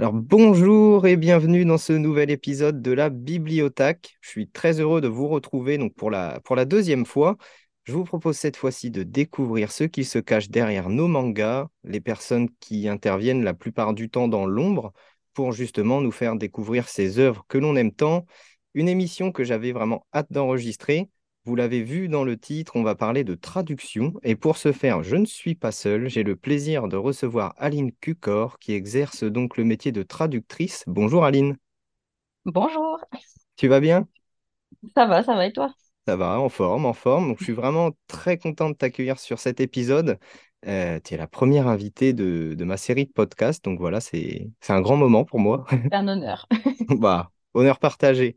Alors bonjour et bienvenue dans ce nouvel épisode de la Bibliothèque. Je suis très heureux de vous retrouver donc pour la, pour la deuxième fois. Je vous propose cette fois-ci de découvrir ceux qui se cachent derrière nos mangas, les personnes qui interviennent la plupart du temps dans l'ombre pour justement nous faire découvrir ces œuvres que l'on aime tant. Une émission que j'avais vraiment hâte d'enregistrer. Vous l'avez vu dans le titre, on va parler de traduction. Et pour ce faire, je ne suis pas seul. J'ai le plaisir de recevoir Aline Cucor, qui exerce donc le métier de traductrice. Bonjour Aline. Bonjour, Tu vas bien? ça va, ça va et toi? Ça va, en forme, en forme. Donc, je suis vraiment très content de t'accueillir sur cet épisode. Euh, tu es la première invitée de, de ma série de podcasts. Donc voilà, c'est, c'est un grand moment pour moi. C'est un honneur. Bah, honneur partagé.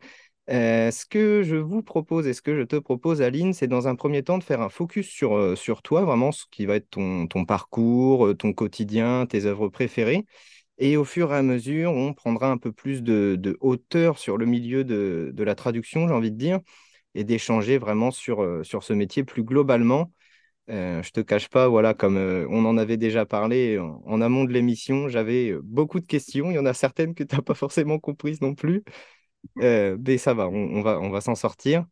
Euh, ce que je vous propose et ce que je te propose, Aline, c'est dans un premier temps de faire un focus sur, euh, sur toi, vraiment ce qui va être ton, ton parcours, euh, ton quotidien, tes œuvres préférées. Et au fur et à mesure, on prendra un peu plus de, de hauteur sur le milieu de, de la traduction, j'ai envie de dire, et d'échanger vraiment sur, sur ce métier plus globalement. Euh, je te cache pas, voilà, comme on en avait déjà parlé en, en amont de l'émission, j'avais beaucoup de questions. Il y en a certaines que tu n'as pas forcément comprises non plus. Euh, mais ça va, on, on va, on va s'en sortir.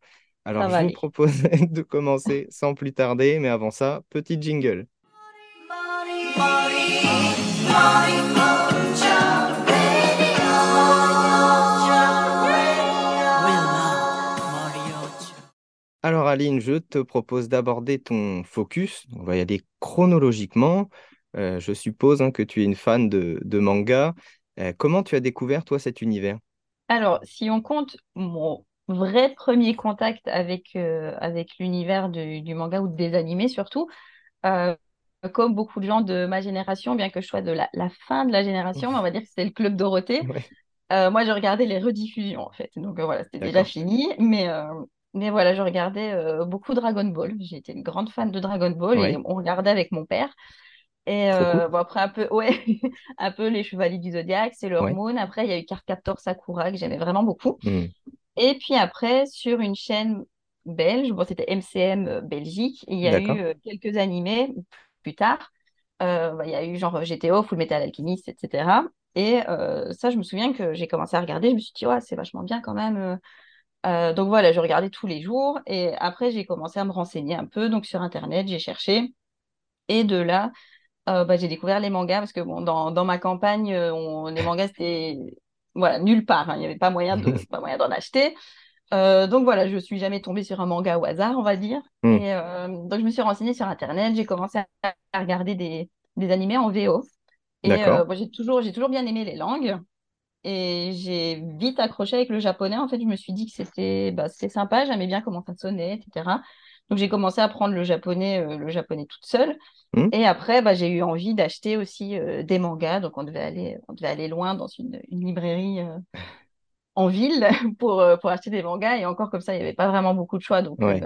Alors, je vous aller. propose de commencer sans plus tarder, mais avant ça, petit jingle. Alors, Aline, je te propose d'aborder ton focus. On va y aller chronologiquement. Euh, je suppose hein, que tu es une fan de, de manga. Euh, comment tu as découvert, toi, cet univers? Alors, si on compte mon vrai premier contact avec, euh, avec l'univers du, du manga ou des animés surtout, euh, comme beaucoup de gens de ma génération, bien que je sois de la, la fin de la génération, mais on va dire que c'était le Club Dorothée, Ouais, euh, moi je regardais les rediffusions en fait. Donc voilà, c'était déjà fini, mais, mais voilà, je regardais beaucoup Dragon Ball. J'étais une grande fan de Dragon Ball et on regardait avec mon père. Et cool. euh, bon, après, un peu, ouais, un peu les Chevaliers du Zodiaque, Sailor Ouais. Moon. Après, il y a eu Cardcaptor Sakura que j'aimais vraiment beaucoup. Hmm, Et puis après, sur une chaîne belge, bon, c'était MCM euh, Belgique, il y a eu euh, quelques animés plus tard. Euh, bah, il y a eu genre GTO, Full Metal Alchemist, etc. Et ça, je me souviens que j'ai commencé à regarder. Je me suis dit, ouais, c'est vachement bien quand même. donc voilà, je regardais tous les jours. Et après, j'ai commencé à me renseigner un peu. Donc sur Internet, j'ai cherché. Et de là, euh, bah, j'ai découvert les mangas parce que bon, dans, dans ma campagne, euh, on- les mangas, c'était voilà, nulle part. hein. Il n'y avait pas moyen de, d'en acheter. Euh, donc voilà, je suis jamais tombée sur un manga au hasard, on va dire. Hmm, Et euh, donc je me suis renseignée sur Internet, j'ai commencé à, à regarder des, des animés en VO. Et bon, j'ai toujours, j'ai toujours bien aimé les langues. Et j'ai vite accroché avec le japonais. En fait, je me suis dit que c'était bah, c'était sympa, j'aimais bien comment ça sonnait, etc. Donc j'ai commencé à apprendre le japonais, euh, le japonais toute seule. Hmm, Et après, bah, j'ai eu envie d'acheter aussi euh, des mangas. Donc, on devait aller, on devait aller loin dans une, une librairie euh, en ville pour, pour acheter des mangas. Et encore comme ça, il n'y avait pas vraiment beaucoup de choix. Donc, ouais.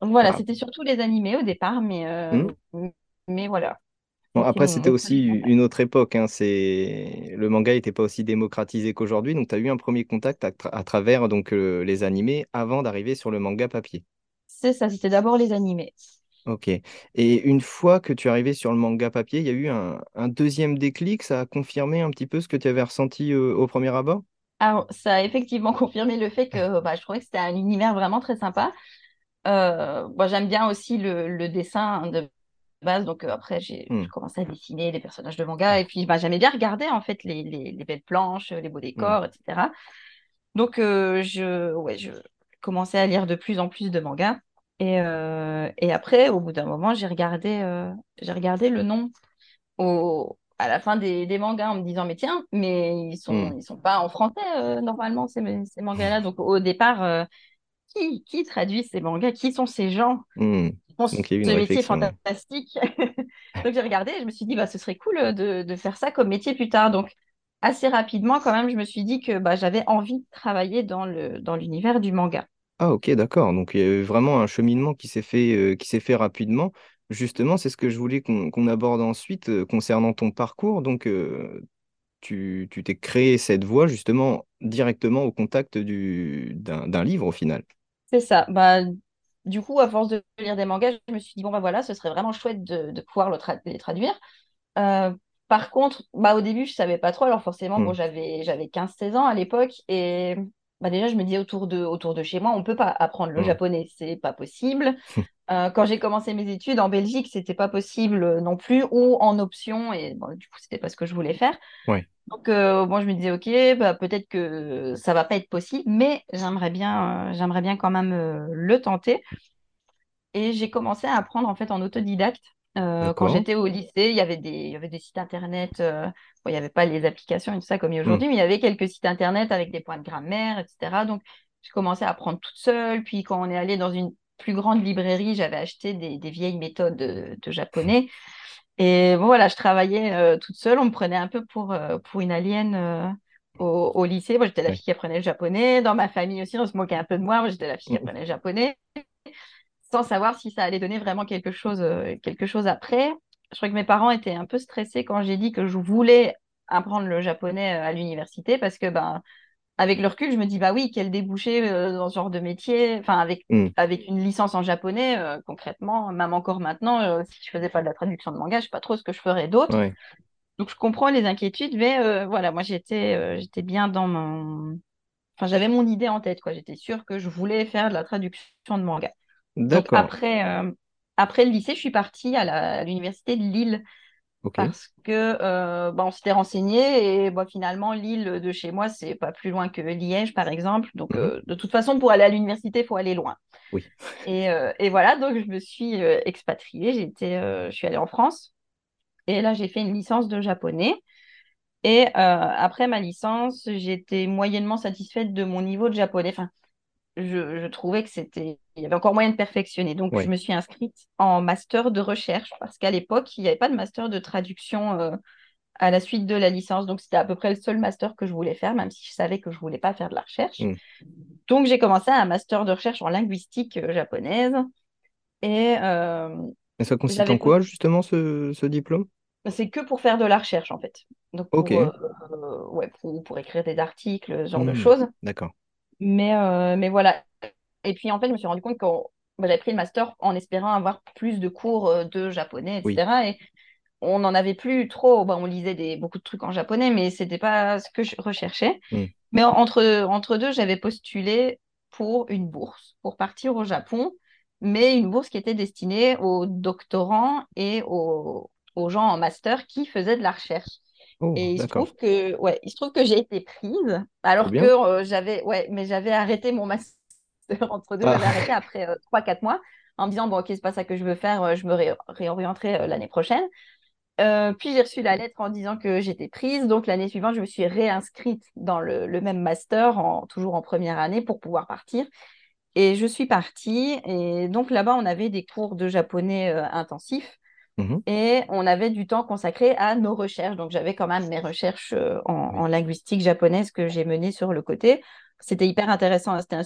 donc voilà, Ah, c'était surtout les animés au départ. Mais, hmm. mais voilà, Bon, après, c'était aussi une autre époque. hein. C'est... Le manga n'était pas aussi démocratisé qu'aujourd'hui. Donc, tu as eu un premier contact à, tra- à travers donc, euh, les animés avant d'arriver sur le manga papier. C'est ça, c'était d'abord les animés. Ok. Et une fois que tu es arrivé sur le manga papier, il y a eu un, un deuxième déclic. Ça a confirmé un petit peu ce que tu avais ressenti euh, au premier abord? Ça a effectivement confirmé le fait que bah, je trouvais que c'était un univers vraiment très sympa. Euh, moi, j'aime bien aussi le, le dessin de base. Donc, euh, après, j'ai Hmm, commencé à dessiner des personnages de manga. Et puis, bah, j'aimais bien regarder, en fait, les, les, les belles planches, les beaux hmm, décors, etc. Donc, euh, je, ouais, je commençais à lire de plus en plus de mangas. Et, euh, et après, au bout d'un moment, j'ai regardé, euh, j'ai regardé le nom au, à la fin des, des mangas en me disant, mais tiens, mais ils hmm, sont, ils sont pas en français, euh, normalement, ces, ces mangas-là. Donc, au départ, euh, qui, qui traduit ces mangas? Qui sont ces gens? Hmm. qui font Donc, ce métier réflexion. fantastique? Donc, j'ai regardé et je me suis dit, bah, ce serait cool de, de faire ça comme métier plus tard. Donc, assez rapidement, quand même, je me suis dit que bah, j'avais envie de travailler dans le, dans l'univers du manga. Ah, ok, d'accord. Donc, il y a eu vraiment un cheminement qui s'est fait, euh, qui s'est fait rapidement. Justement, c'est ce que je voulais qu'on qu'on aborde ensuite euh, concernant ton parcours. Donc, euh, tu tu t'es créé cette voie justement directement au contact du, d'un, d'un livre au final. C'est ça. Bah, du coup, à force de lire des mangas, je me suis dit, bon, bah voilà, ce serait vraiment chouette de, de pouvoir le tra- les traduire. Euh, par contre, bah, au début, je savais pas trop. Alors forcément, bon, Hmm. j'avais, j'avais 15-16 ans à l'époque. Et bah, déjà, je me disais autour de, autour de chez moi, on peut pas apprendre le Hmm. japonais. C'est pas possible. Euh, quand j'ai commencé mes études en Belgique, c'était pas possible euh, non plus, ou en option. Et bon, du coup, c'était pas ce que je voulais faire. Ouais. Donc, euh, moi, je me disais, OK, bah, peut-être que ça va pas être possible, mais j'aimerais bien, euh, j'aimerais bien quand même le tenter. Et j'ai commencé à apprendre en fait en autodidacte. Euh, quand j'étais au lycée, il y avait des, il y avait des sites internet. euh, bon, il n'y avait pas les applications et tout ça comme Hmm. aujourd'hui, mais il y avait quelques sites internet avec des points de grammaire, etc. Donc, j'ai commencé à apprendre toute seule. Puis, quand on est allé dans une plus grande librairie, j'avais acheté des, des vieilles méthodes de, de japonais. Et bon, voilà, je travaillais euh, toute seule. On me prenait un peu pour, pour une alien au, au lycée. Moi, j'étais la fille qui apprenait le japonais. Dans ma famille aussi, on se moquait un peu de moi. Moi, j'étais la fille qui Hmm. apprenait le japonais sans savoir si ça allait donner vraiment quelque chose, euh, quelque chose après. Je crois que mes parents étaient un peu stressés quand j'ai dit que je voulais apprendre le japonais euh, à l'université parce que, ben, avec le recul, je me dis, bah oui, quel débouché euh, dans ce genre de métier, enfin, avec, Hmm. avec une licence en japonais, euh, concrètement, même encore maintenant, euh, si je faisais pas de la traduction de manga, je sais pas trop ce que je ferais d'autre. Donc, je comprends les inquiétudes, mais voilà, moi, j'étais j'étais bien dans mon. Enfin, j'avais mon idée en tête, quoi. J'étais sûre que je voulais faire de la traduction de manga. Donc après, euh, après le lycée, je suis partie à l'université de Lille parce que euh, bah, on s'était renseigné et bah, finalement Lille de chez moi, c'est pas plus loin que Liège par exemple. Donc Mhm. euh, de toute façon, pour aller à l'université, il faut aller loin. Oui. Et, euh, et voilà, donc je me suis expatriée, j'étais, je suis allée en France et là j'ai fait une licence de japonais. Et après ma licence, j'étais moyennement satisfaite de mon niveau de japonais. Enfin, je, je trouvais que c'était, il y avait encore moyen de perfectionner. Donc, je me suis inscrite en master de recherche parce qu'à l'époque, il n'y avait pas de master de traduction euh, à la suite de la licence. Donc, c'était à peu près le seul master que je voulais faire, même si je savais que je voulais pas faire de la recherche. Hmm. Donc, j'ai commencé un master de recherche en linguistique euh, japonaise et euh, Et ça consiste en quoi, justement, ce, ce diplôme? c'est que pour faire de la recherche en fait. Donc, pour, ouais, pour, pour écrire des articles, ce genre de Hmm. choses. D'accord. Mais, euh, mais voilà. Et puis, en fait, je me suis rendu compte que j'avais pris le master en espérant avoir plus de cours euh, de japonais, Oui. etc. Et on n'en avait plus trop. Bah, on lisait des, beaucoup de trucs en japonais, mais c'était pas ce que je recherchais. Hmm. Mais en- entre, entre deux, j'avais postulé pour une bourse pour partir au Japon, mais une bourse qui était destinée aux doctorants et aux, aux gens en master qui faisaient de la recherche. Oh, Et il se trouve que, ouais, il se trouve que j'ai été prise, alors que euh, j'avais, ouais, mais j'avais arrêté mon master entre deux, j'avais Ah, arrêté après euh, 3-4 mois en me disant, bon, ok, c'est pas ça que je veux faire, euh, je me ré- réorienterai euh, l'année prochaine. Puis j'ai reçu la lettre en disant que j'étais prise, donc l'année suivante, je me suis réinscrite dans le, le même master, en, toujours en première année, pour pouvoir partir. Et je suis partie, et donc là-bas, on avait des cours de japonais euh, intensifs. Mhm. Et on avait du temps consacré à nos recherches. Donc, j'avais quand même mes recherches euh, en, Oui. en linguistique japonaise que j'ai menées sur le côté. C'était hyper intéressant. hein. C'était un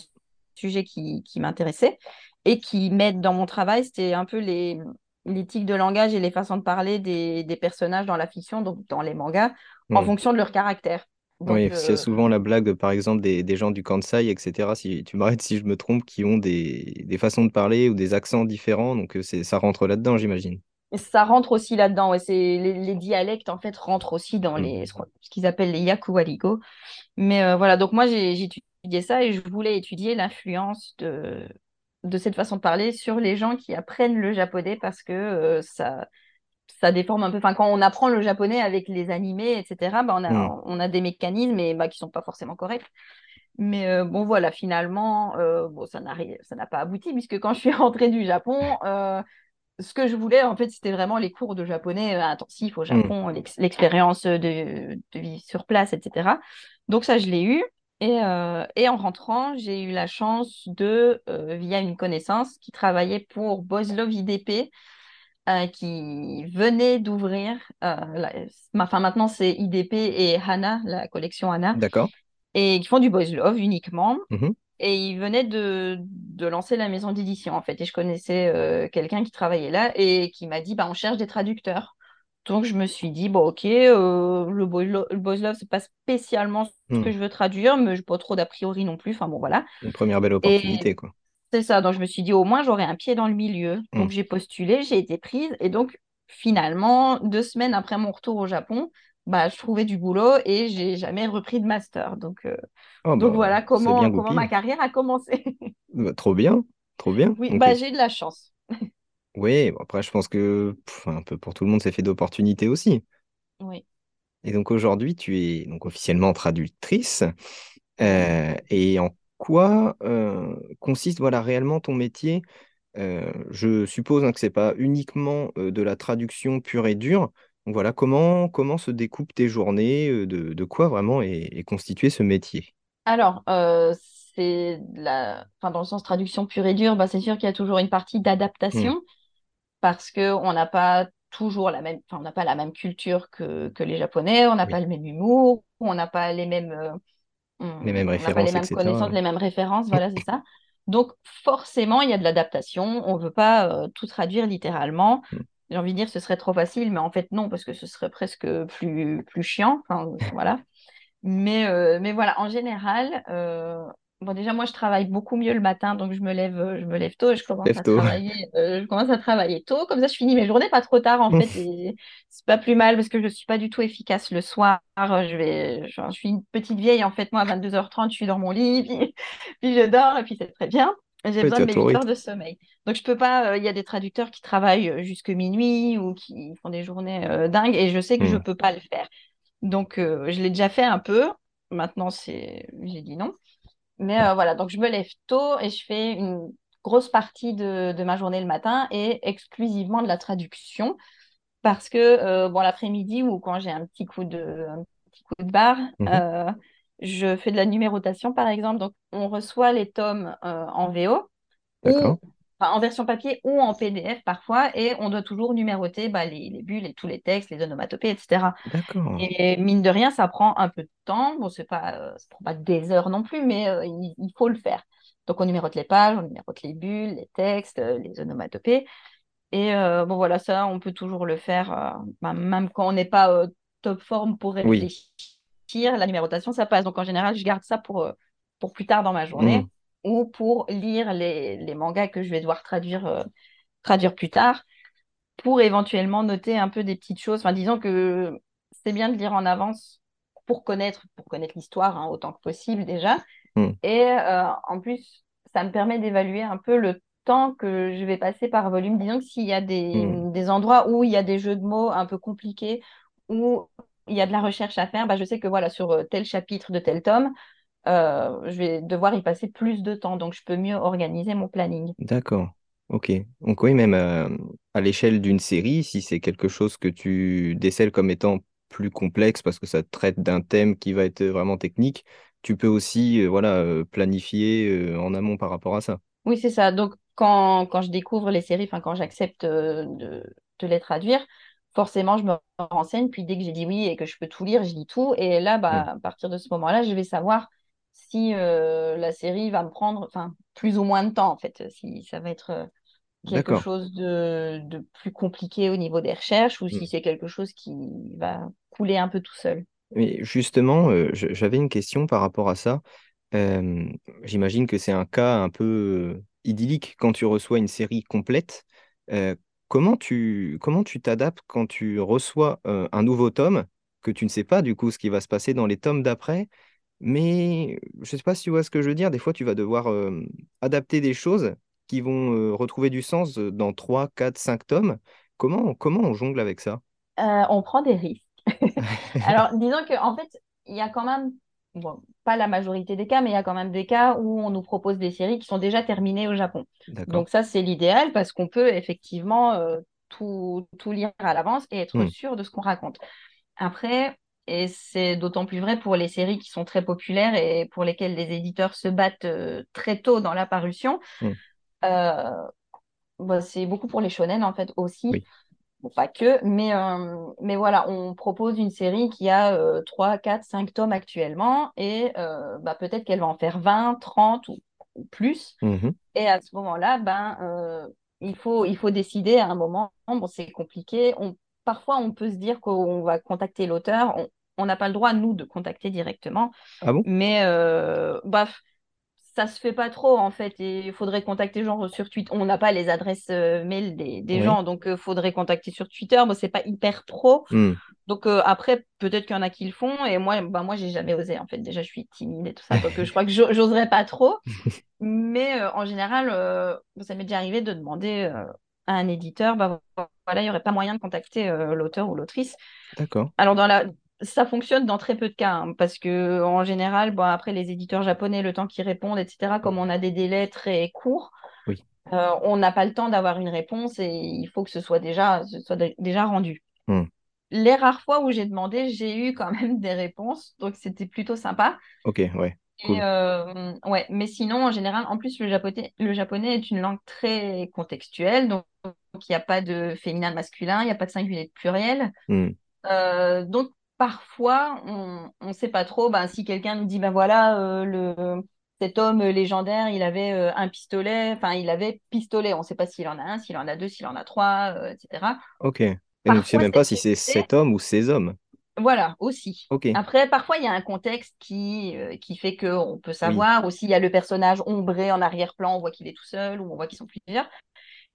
sujet qui, qui m'intéressait et qui m'aide dans mon travail. C'était un peu les, l'éthique de langage et les façons de parler des, des personnages dans la fiction, donc dans les mangas, en fonction de leur caractère. Oui, Donc, y a euh, souvent la blague, par exemple, des, des gens du Kansai, etc. Si tu m'arrêtes si je me trompe, qui ont des, des façons de parler ou des accents différents. Donc, euh, c'est, ça rentre là-dedans, j'imagine. Ça rentre aussi là-dedans. Ouais. C'est, les, les dialectes, en fait, rentrent aussi dans Hmm. les, ce qu'ils appellent les yakuwarigo. Mais euh, voilà, donc moi, j'ai étudié ça et je voulais étudier l'influence de, de cette façon de parler sur les gens qui apprennent le japonais parce que euh, ça, ça déforme un peu. Enfin, quand on apprend le japonais avec les animés, etc., bah, on a, on a des mécanismes et, bah, qui sont pas forcément corrects. Mais euh, bon, voilà, finalement, euh, bon, ça n'a ri- ça n'a pas abouti puisque quand je suis rentrée du Japon, euh, ce que je voulais, en fait, c'était vraiment les cours de japonais euh, intensifs au Hmm. Japon, l'ex- l'expérience de, de vie sur place, etc. Donc ça, je l'ai eu. Et, euh, et en rentrant, j'ai eu la chance de, euh, via une connaissance qui travaillait pour Boslov IDP, euh, qui venait d'ouvrir, euh, enfin maintenant c'est IDP et Hana, la collection Hana, D'accord. et qui font du boys love uniquement. Mhm. Et ils venaient de, de lancer la maison d'édition, en fait. Et je connaissais euh, quelqu'un qui travaillait là et qui m'a dit, bah, on cherche des traducteurs. Donc, je me suis dit, bon, ok, euh, le, lo- le boys love, c'est pas spécialement ce Hmm. que je veux traduire, mais je pas trop d'a priori non plus. Enfin, bon, voilà. Une première belle Et opportunité, quoi. c'est ça. Donc, je me suis dit, au moins, j'aurai un pied dans le milieu. Hmm. Donc, j'ai postulé, j'ai été prise. Et donc, finalement, deux semaines après mon retour au Japon, bah, je trouvais du boulot et j'ai jamais repris de master. Donc, euh, Oh donc bah, voilà comment, comment ma carrière a commencé. Bah, trop bien, trop bien. Oui, bah, j'ai de la chance. Oui, après, je pense que pff, un peu pour tout le monde, c'est fait d'opportunités aussi. Oui. Et donc aujourd'hui, tu es donc officiellement traductrice. Euh, et en quoi euh, consiste voilà, réellement ton métier? Je suppose hein, que c'est pas uniquement de la traduction pure et dure. Donc voilà, comment, comment se découpent tes journées? de, de quoi vraiment est, est constitué ce métier? Alors, euh, c'est la... enfin, dans le sens traduction pure et dure, bah, c'est sûr qu'il y a toujours une partie Hmm, d'adaptation parce qu'on n'a pas toujours la même, enfin, on n'a pas la même culture que, que les Japonais, on n'a pas le même humour, on n'a pas les mêmes, euh, les mêmes on n'a pas les références, mêmes etc. connaissances, les mêmes références, voilà, c'est ça. Donc, forcément, il y a de l'adaptation. On ne veut pas euh, tout traduire littéralement. J'ai envie de dire que ce serait trop facile, mais en fait, non, parce que ce serait presque plus, plus chiant. Enfin, voilà. Mais, euh, mais voilà, en général, euh, bon, déjà, moi, je travaille beaucoup mieux le matin, donc je me lève, euh, je me lève tôt et je commence Lève à tôt. travailler, euh, je commence à travailler tôt. Comme ça, je finis mes journées pas trop tard, en fait, c'est pas plus mal parce que je suis pas du tout efficace le soir. Je vais, je, je suis une petite vieille, en fait, moi, à 22h30, je suis dans mon lit, puis, puis je dors, et puis c'est très bien. J'ai besoin de mes ton 8 heures de sommeil. Donc, je peux pas, euh, il y a des traducteurs qui travaillent euh, jusque minuit ou qui font des journées euh, dingues, et je sais que je Hmm, peux pas le faire. Donc, euh, je l'ai déjà fait un peu. Maintenant, c'est... j'ai dit non. Mais ouais, voilà, donc je me lève tôt et je fais une grosse partie de, de ma journée le matin et exclusivement de la traduction. Parce que, bon, l'après-midi ou quand j'ai un petit coup de, un petit coup de barre, euh, je fais de la numérotation, par exemple. Donc, on reçoit les tomes euh, en VO ou enfin, en version papier ou en PDF parfois, et on doit toujours numéroter bah, les, les bulles et tous les textes, les onomatopées, etc. Et mine de rien, ça prend un peu de temps. Bon, c'est pas, euh, ça prend pas des heures non plus, mais euh, il, il faut le faire. Donc, on numérote les pages, on numérote les bulles, les textes, les onomatopées. Et bon, voilà, ça, on peut toujours le faire, bah, même quand on n'est pas top forme pour Oui. La numérotation, ça passe. Donc, en général, je garde ça pour, euh, pour plus tard dans ma journée ou pour lire les, les mangas que je vais devoir traduire, euh, traduire plus tard pour éventuellement noter un peu des petites choses. Enfin, disons que c'est bien de lire en avance pour connaître, pour connaître l'histoire hein, autant que possible déjà. hmm, Et euh, en plus, ça me permet d'évaluer un peu le temps que je vais passer par volume. Disons que s'il y a des, hmm. des endroits où il y a des jeux de mots un peu compliqués, où il y a de la recherche à faire, bah, je sais que voilà, sur euh, tel chapitre de tel tome, euh, je vais devoir y passer plus de temps. Donc, je peux mieux organiser mon planning. D'accord. Ok. Donc oui, même euh, à l'échelle d'une série, si c'est quelque chose que tu décèles comme étant plus complexe parce que ça traite d'un thème qui va être vraiment technique, tu peux aussi euh, voilà, planifier en amont par rapport à ça. Oui, c'est ça. Donc, quand, quand je découvre les séries, enfin, quand j'accepte de, de les traduire, forcément, je me renseigne. Puis, dès que j'ai dit oui et que je peux tout lire, je lis tout. Et là, bah, à partir de ce moment-là, je vais savoir si euh, la série va me prendre, plus ou moins de temps, en fait. Si ça va être euh, quelque chose de, de plus compliqué au niveau des recherches ou si c'est quelque chose qui va couler un peu tout seul. Mais justement, euh, j'avais une question par rapport à ça. J'imagine que c'est un cas un peu idyllique quand tu reçois une série complète. Comment tu comment tu t'adaptes quand tu reçois euh, un nouveau tome, que tu ne sais pas du coup ce qui va se passer dans les tomes d'après, mais je ne sais pas si tu vois ce que je veux dire. Des fois, tu vas devoir euh, adapter des choses qui vont euh, retrouver du sens dans 3, 4, 5 tomes. Comment, comment on jongle avec ça? Euh, on prend des risques. Alors, disons que en fait, il y a quand même, bon, pas la majorité des cas, mais il y a quand même des cas où on nous propose des séries qui sont déjà terminées au Japon. Donc ça, c'est l'idéal parce qu'on peut effectivement euh, tout, tout lire à l'avance et être Hmm, sûr de ce qu'on raconte. Après, et c'est d'autant plus vrai pour les séries qui sont très populaires et pour lesquelles les éditeurs se battent euh, très tôt dans la parution, hmm, euh, bah, c'est beaucoup pour les shonen en fait aussi. oui. Bon, pas que, mais, euh, mais voilà, on propose une série qui a euh, 3, 4, 5 tomes actuellement et euh, bah, peut-être qu'elle va en faire 20, 30 ou, ou plus. Mhm. Et à ce moment-là, ben, euh, il faut, il faut décider à un moment. Bon, c'est compliqué. On, parfois, on peut se dire qu'on va contacter l'auteur. On n'a pas le droit, nous, de contacter directement. Ah bon? Mais bah, ça se fait pas trop en fait et il faudrait contacter genre sur Twitter. On n'a pas les adresses euh, mail des, des Oui. gens, donc il faudrait contacter sur Twitter. Bon, c'est pas hyper pro. Hmm. Donc euh, après, peut-être qu'il y en a qui le font et moi, bah, moi, j'ai jamais osé en fait. Déjà, je suis timide et tout ça, donc euh, je crois que j'o- j'oserais pas trop. Mais euh, en général, euh, ça m'est déjà arrivé de demander euh, à un éditeur, bah voilà, il y aurait pas moyen de contacter euh, l'auteur ou l'autrice. D'accord. Alors, dans la... ça fonctionne dans très peu de cas, hein, parce que en général, bon, après, les éditeurs japonais, le temps qu'ils répondent, etc., comme on a des délais très courts, Oui. euh, on n'a pas le temps d'avoir une réponse et il faut que ce soit déjà, ce soit déjà rendu. Hmm. Les rares fois où j'ai demandé, j'ai eu quand même des réponses, donc c'était plutôt sympa. Ok, ouais. Et, Cool. euh, ouais, mais sinon, en général, en plus, le japonais, le japonais est une langue très contextuelle, donc il n'y a pas de féminin, de masculin, il n'y a pas de singulier, de pluriel. Hmm. Euh, donc parfois, on ne sait pas trop. Ben, si quelqu'un nous dit, ben voilà, euh, le, cet homme légendaire, il avait euh, un pistolet, enfin, il avait pistolet. On ne sait pas s'il en a un, s'il en a deux, s'il en a trois, euh, etc. Ok. Et tu sais Parfois, même pas si c'est cet homme ou ces hommes. Voilà, aussi. Ok. Après, parfois, il y a un contexte qui, qui fait qu'on peut Oui. savoir. Aussi, il y a le personnage ombré en arrière-plan, on voit qu'il est tout seul ou on voit qu'ils sont plusieurs.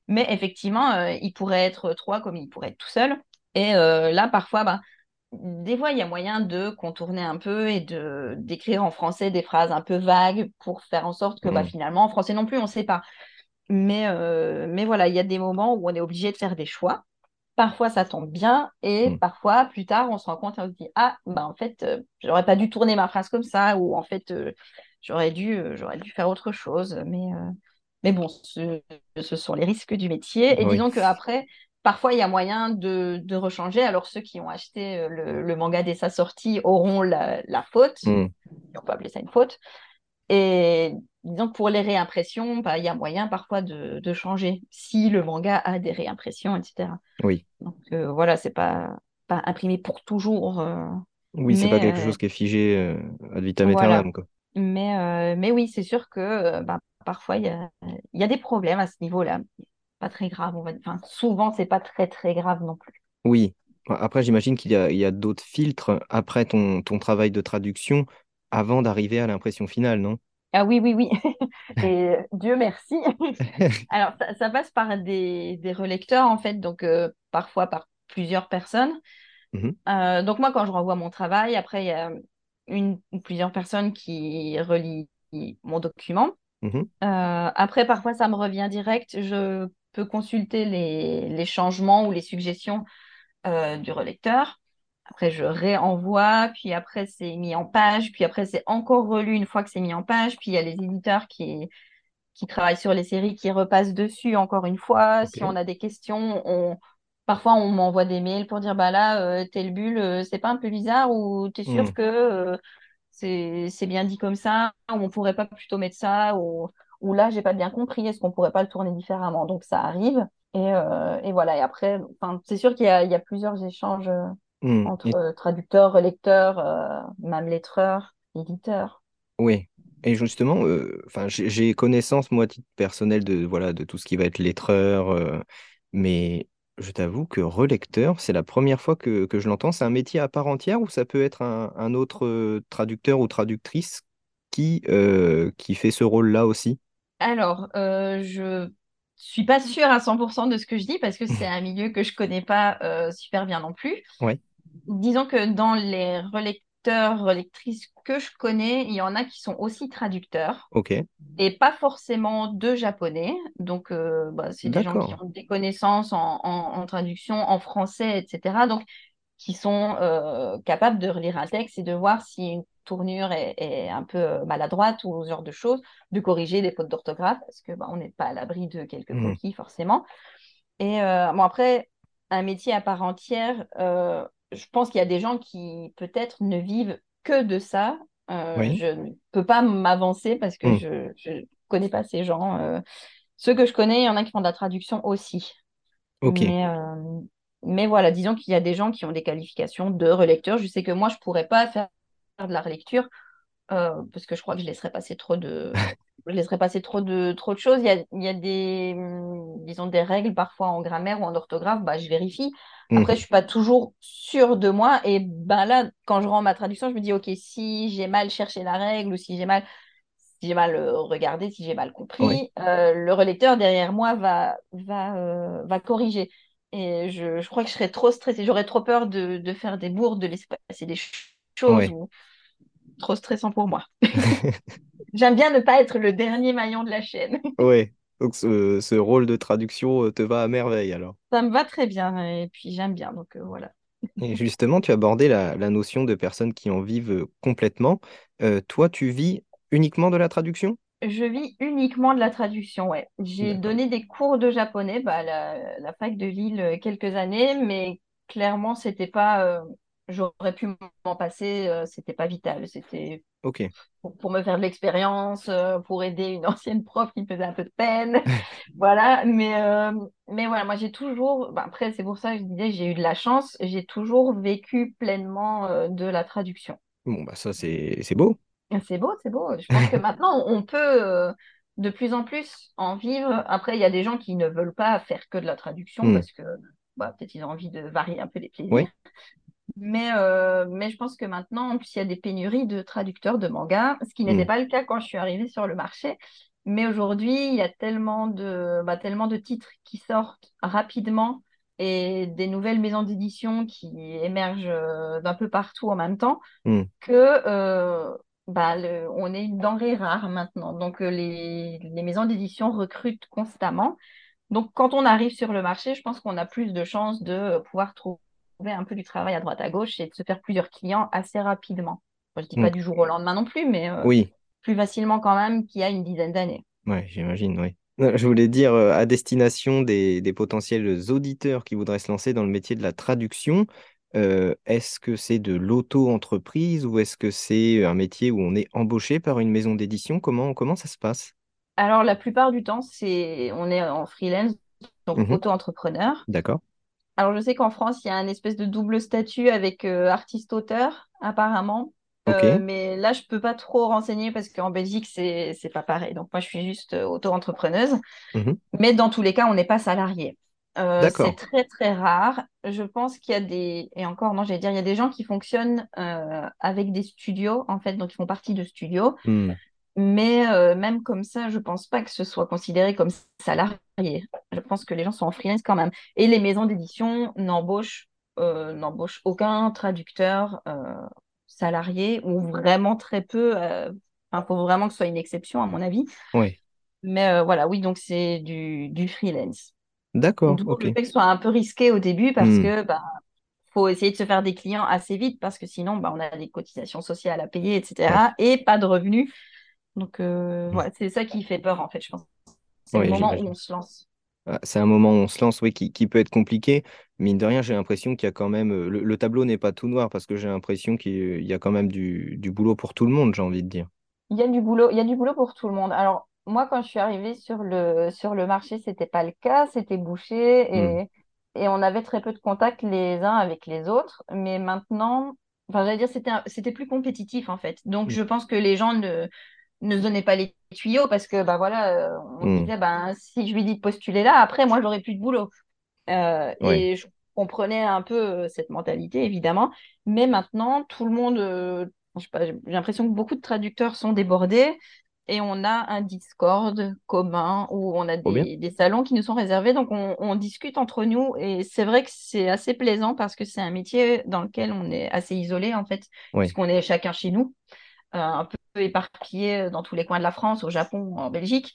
Mais effectivement, il pourrait être trois comme il pourrait être tout seul. Et là, parfois, bah, des fois, il y a moyen de contourner un peu et de d'écrire en français des phrases un peu vagues pour faire en sorte que bah, Hmm. finalement, en français non plus, on ne sait pas. Mais, euh, mais voilà, il y a des moments où on est obligé de faire des choix. Parfois, ça tombe bien et Hmm. parfois, plus tard, on se rend compte et on se dit, ah, bah, en fait, euh, j'aurais pas dû tourner ma phrase comme ça ou en fait, euh, j'aurais dû, euh, j'aurais dû faire autre chose. Mais, mais bon, ce, ce sont les risques du métier. Et Oui. disons qu'après, parfois, il y a moyen de, de rechanger. Alors, ceux qui ont acheté euh, le, le manga dès sa sortie auront la, la faute. Hmm. On peut appeler ça une faute. Et disons que pour les réimpressions, bah, il y a moyen parfois de, de changer si le manga a des réimpressions, etc. Oui. Donc euh, voilà, c'est pas, pas imprimé pour toujours. euh, Oui, c'est pas quelque euh, chose qui est figé ad vitam voilà. aeternam, quoi. Mais, mais oui, c'est sûr que bah, parfois il y a, il y a des problèmes à ce niveau-là. Pas très grave, on va. Enfin, souvent, c'est pas très très grave non plus. Oui. Après, j'imagine qu'il y a, a d'autres filtres après ton, ton travail de traduction avant d'arriver à l'impression finale, non? Ah oui, oui, oui. Et euh, Dieu merci. Alors, ça, ça passe par des, des relecteurs, en fait, donc euh, parfois par plusieurs personnes. Mhm. Euh, donc moi, quand je renvoie mon travail, après, il y a une ou plusieurs personnes qui relient mon document. Euh, après, parfois, ça me revient direct. Je consulter les, les changements ou les suggestions euh, du relecteur. Après, je réenvoie, puis après, c'est mis en page, puis après, c'est encore relu une fois que c'est mis en page. Puis il y a les éditeurs qui, qui travaillent sur les séries qui repassent dessus encore une fois. Si on a des questions, on... parfois on m'envoie des mails pour dire bah là, euh, telle bulle, euh, c'est pas un peu bizarre ou t'es sûr Hmm. que c'est c'est bien dit comme ça, ou on pourrait pas plutôt mettre ça, ou, ou là, j'ai pas bien compris, est-ce qu'on pourrait pas le tourner différemment? Donc ça arrive. Et, euh, et voilà, et après, c'est sûr qu'il y a, il y a plusieurs échanges euh, Hmm. entre Et- euh, traducteurs, euh, même lettreurs, éditeurs. Oui. Et justement, euh, enfin, j'ai j'ai connaissance, moi, à titre personnel, de, voilà, de tout ce qui va être lettreur, euh, mais je t'avoue que relecteur, c'est la première fois que, que je l'entends. C'est un métier à part entière ou ça peut être un, un autre euh, traducteur ou traductrice qui, euh, qui fait ce rôle-là aussi? Alors, euh, je suis pas sûre à 100% de ce que je dis parce que c'est un milieu que je connais pas euh, super bien non plus. Disons que dans les relecteurs, relectrices que je connais, il y en a qui sont aussi traducteurs Ok, et pas forcément de japonais. Donc, euh, bah, c'est des gens qui ont des connaissances en, en- en traduction en français, etc. Donc, qui sont euh, capables de relire un texte et de voir si une tournure est, est un peu euh, maladroite ou ce genre de choses, de corriger des fautes d'orthographe parce que bah, on n'est pas à l'abri de quelques Mhm. coquilles forcément. Et euh, bon, après, un métier à part entière, euh, je pense qu'il y a des gens qui peut-être ne vivent que de ça. Oui. je ne peux pas m'avancer parce que Mhm. je ne connais pas ces gens. Ceux que je connais, il y en a qui font de la traduction aussi. Ok, Mais, mais voilà, disons qu'il y a des gens qui ont des qualifications de relecteur. Je sais que moi, je ne pourrais pas faire de la relecture euh, parce que je crois que je laisserais passer trop de, je laisserais passer trop de, trop de choses. Il y a, il y a des, hum, disons, des règles parfois en grammaire ou en orthographe, bah, je vérifie. Après, Mhm. je ne suis pas toujours sûre de moi. Et ben là, quand je rends ma traduction, je me dis, OK, si j'ai mal cherché la règle ou si j'ai mal, j'ai mal euh, regardé, si j'ai mal Oui, compris, euh, le relecteur derrière moi va, va, euh, va corriger. Et je, je crois que je serais trop stressée, j'aurais trop peur de, de faire des bourdes, de laisser passer des ch- choses oui. ou trop stressant pour moi. J'aime bien ne pas être le dernier maillon de la chaîne. Ouais. Donc ce, ce rôle de traduction euh, te va à merveille alors. Ça me va très bien et puis j'aime bien, donc euh, voilà. Et justement, tu abordé la, la notion de personnes qui en vivent euh, complètement. Euh, toi, tu vis uniquement de la traduction? Je vis uniquement de la traduction, ouais. J'ai donné des cours de japonais bah, à la, la fac de Lille euh, quelques années, mais clairement, c'était pas. euh, j'aurais pu m'en passer, euh, c'était pas vital. C'était Ok. pour, pour me faire de l'expérience, euh, pour aider une ancienne prof qui me faisait un peu de peine. Voilà, mais, mais voilà, moi j'ai toujours. bah, après, c'est pour ça que je disais, j'ai eu de la chance, j'ai toujours vécu pleinement de la traduction. Bon, bah ça, c'est beau. C'est beau, c'est beau. Je pense que maintenant, on peut euh, de plus en plus en vivre. Après, il y a des gens qui ne veulent pas faire que de la traduction Hmm. parce que bah, peut-être ils ont envie de varier un peu les plaisirs. Oui. Mais, euh, mais je pense que maintenant, en plus, il y a des pénuries de traducteurs de manga, ce qui n'était Hmm. pas le cas quand je suis arrivée sur le marché. Mais aujourd'hui, il y a tellement de, bah, tellement de titres qui sortent rapidement et des nouvelles maisons d'édition qui émergent euh, d'un peu partout en même temps Hmm. que euh, bah, le- on est une denrée rare maintenant. Donc, euh, les, les maisons d'édition recrutent constamment. Donc, quand on arrive sur le marché, je pense qu'on a plus de chances de euh, pouvoir trouver un peu du travail à droite à gauche et de se faire plusieurs clients assez rapidement. Je dis pas Donc, du jour au lendemain non plus, mais euh, oui. plus facilement quand même qu'il y a une dizaine d'années. Ouais, j'imagine, oui. Je voulais dire à destination des, des potentiels auditeurs qui voudraient se lancer dans le métier de la traduction, euh, est-ce que c'est de l'auto-entreprise ou est-ce que c'est un métier où on est embauché par une maison d'édition? Comment, comment ça se passe? Alors, la plupart du temps, c'est on est en freelance, donc Mhm. auto-entrepreneur. D'accord. Alors, je sais qu'en France, il y a un espèce de double statut avec euh, artiste-auteur, apparemment. Euh, mais là, je peux pas trop renseigner parce qu'en Belgique, c'est c'est pas pareil. Donc, moi, je suis juste auto-entrepreneuse. Mhm. Mais dans tous les cas, on n'est pas salarié. Euh, c'est très, très rare. Je pense qu'il y a des... Et encore, non, j'allais dire, il y a des gens qui fonctionnent euh, avec des studios, en fait, donc ils font partie de studios. Hmm. Mais euh, même comme ça, je pense pas que ce soit considéré comme salarié. Je pense que les gens sont en freelance quand même. Et les maisons d'édition n'embauchent n'embauchent aucun traducteur salarié ou vraiment très peu. Enfin, faut vraiment que ce soit une exception, à mon avis. Mais voilà, oui, donc c'est du, du freelance. D'accord. D'où le fait que ce soit un peu risqué au début parce Hmm. que bah, faut essayer de se faire des clients assez vite parce que sinon, bah, on a des cotisations sociales à payer, Ouais. etc. et pas de revenus. Donc, euh, voilà, c'est ça qui fait peur, en fait, je pense. C'est le moment où on se lance. Ah, C'est un moment où on se lance, oui, qui, qui peut être compliqué. Mine de rien, j'ai l'impression qu'il y a quand même. euh, Le, le tableau n'est pas tout noir parce que j'ai l'impression qu'il y a quand même du, du boulot pour tout le monde, j'ai envie de dire. Il y a du boulot, il y a du boulot pour tout le monde. Alors, moi, quand je suis arrivée sur le, sur le marché, c'était pas le cas, c'était Hmm. bouché et, et on avait très peu de contacts les uns avec les autres. Mais maintenant, enfin, j'allais dire, c'était c'était plus compétitif, en fait. Donc, je pense que les gens ne, ne se donnaient pas les tuyaux parce que, bah voilà, on Hmm. disait, ben, si je lui dis de postuler là, après, moi, j'aurai plus de boulot. Euh, et je comprenais un peu euh, cette mentalité, évidemment. Mais maintenant, tout le monde, euh, j'ai l'impression que beaucoup de traducteurs sont débordés et on a un Discord commun où on a des, des salons qui nous sont réservés. Donc, on, on discute entre nous et c'est vrai que c'est assez plaisant parce que c'est un métier dans lequel on est assez isolé, en fait, Ouais. puisqu'on est chacun chez nous, euh, un peu éparpillés dans tous les coins de la France, au Japon, en Belgique.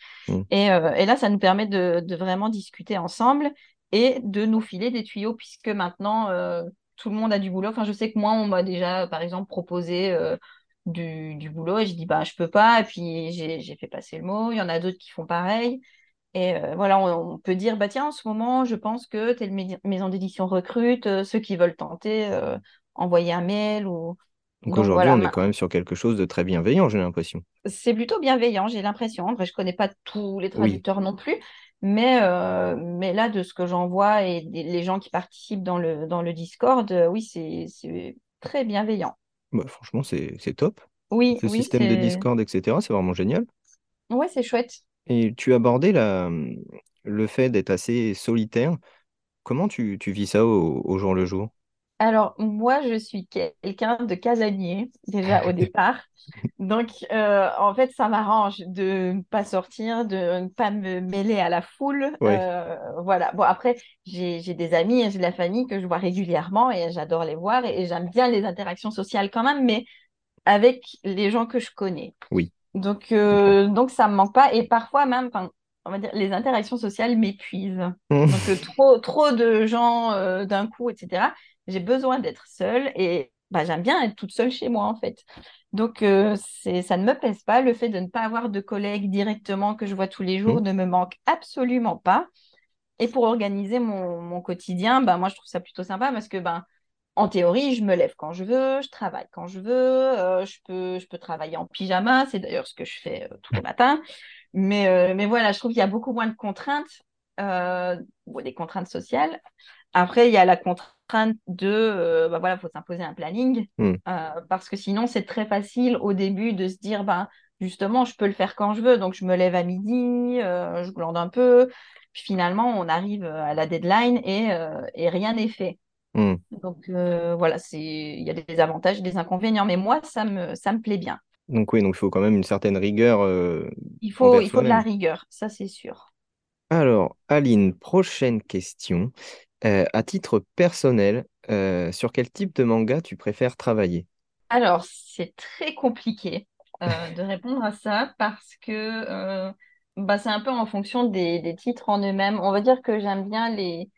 Et, euh, et là, ça nous permet de, de vraiment discuter ensemble et de nous filer des tuyaux, puisque maintenant, euh, tout le monde a du boulot. Enfin, je sais que moi, on m'a déjà, par exemple, proposé du, du boulot et j'ai dit, bah, je peux pas. Et puis, j'ai, fait passer le mot. Il y en a d'autres qui font pareil. Et euh, voilà, on, on peut dire, bah, tiens, en ce moment, je pense que telle maison d'édition recrute, euh, ceux qui veulent tenter, euh, envoyer un mail ou... Donc Donc aujourd'hui, voilà, on est quand même sur quelque chose de très bienveillant, j'ai l'impression. c'est plutôt bienveillant, j'ai l'impression. Après, je connais pas tous les Oui. traducteurs non plus, mais, euh, mais là, de ce que j'en vois et des- les gens qui participent dans le, dans le Discord, oui, c'est très bienveillant. Bah, franchement, c'est top. Oui, Ce oui, système de Discord, etc., c'est vraiment génial. ouais, c'est chouette. Et tu abordais la, le fait d'être assez solitaire. Comment tu, tu vis ça au, au jour le jour? Alors, moi, je suis quelqu'un de casanier, déjà au départ. Donc, euh, en fait, ça m'arrange de ne pas sortir, de ne pas me mêler à la foule. Ouais. Euh, voilà. Bon, après, j'ai, des amis et j'ai de la famille que je vois régulièrement et j'adore les voir et, et j'aime bien les interactions sociales quand même, mais avec les gens que je connais. Oui. Donc, euh, donc ça me manque pas. Et parfois même, on va dire, les interactions sociales m'épuisent. Donc, euh, trop, trop de gens d'un coup, etc. J'ai besoin d'être seule et bah, j'aime bien être toute seule chez moi, en fait. Donc, euh, ça ne me pèse pas. Le fait de ne pas avoir de collègues directement que je vois tous les jours ne me manque absolument pas. Et pour organiser mon, mon quotidien, bah, moi, je trouve ça plutôt sympa parce que ben, en théorie, je me lève quand je veux, je travaille quand je veux, euh, je peux, je peux travailler en pyjama, c'est d'ailleurs ce que je fais euh, tous les matins. Mais, euh, mais voilà, je trouve qu'il y a beaucoup moins de contraintes, bon, des contraintes sociales. Après, il y a la contrainte de, euh, bah voilà, faut s'imposer un planning, Hmm. euh, parce que sinon, c'est très facile au début de se dire, ben, justement, je peux le faire quand je veux, donc je me lève à midi, euh, je glande un peu, puis finalement, on arrive à la deadline et, euh, et rien n'est fait. Hmm. Donc euh, voilà, c'est il y a des avantages et des inconvénients, mais moi ça me ça me plaît bien. Donc oui, donc il faut quand même une certaine rigueur euh, Il faut il faut de la rigueur, ça c'est sûr. Alors, Aline, prochaine question. Euh, à titre personnel, euh, sur quel type de manga tu préfères travailler? Alors c'est très compliqué euh, de répondre à ça parce que bah, c'est un peu en fonction des, des titres en eux-mêmes. On va dire que j'aime bien les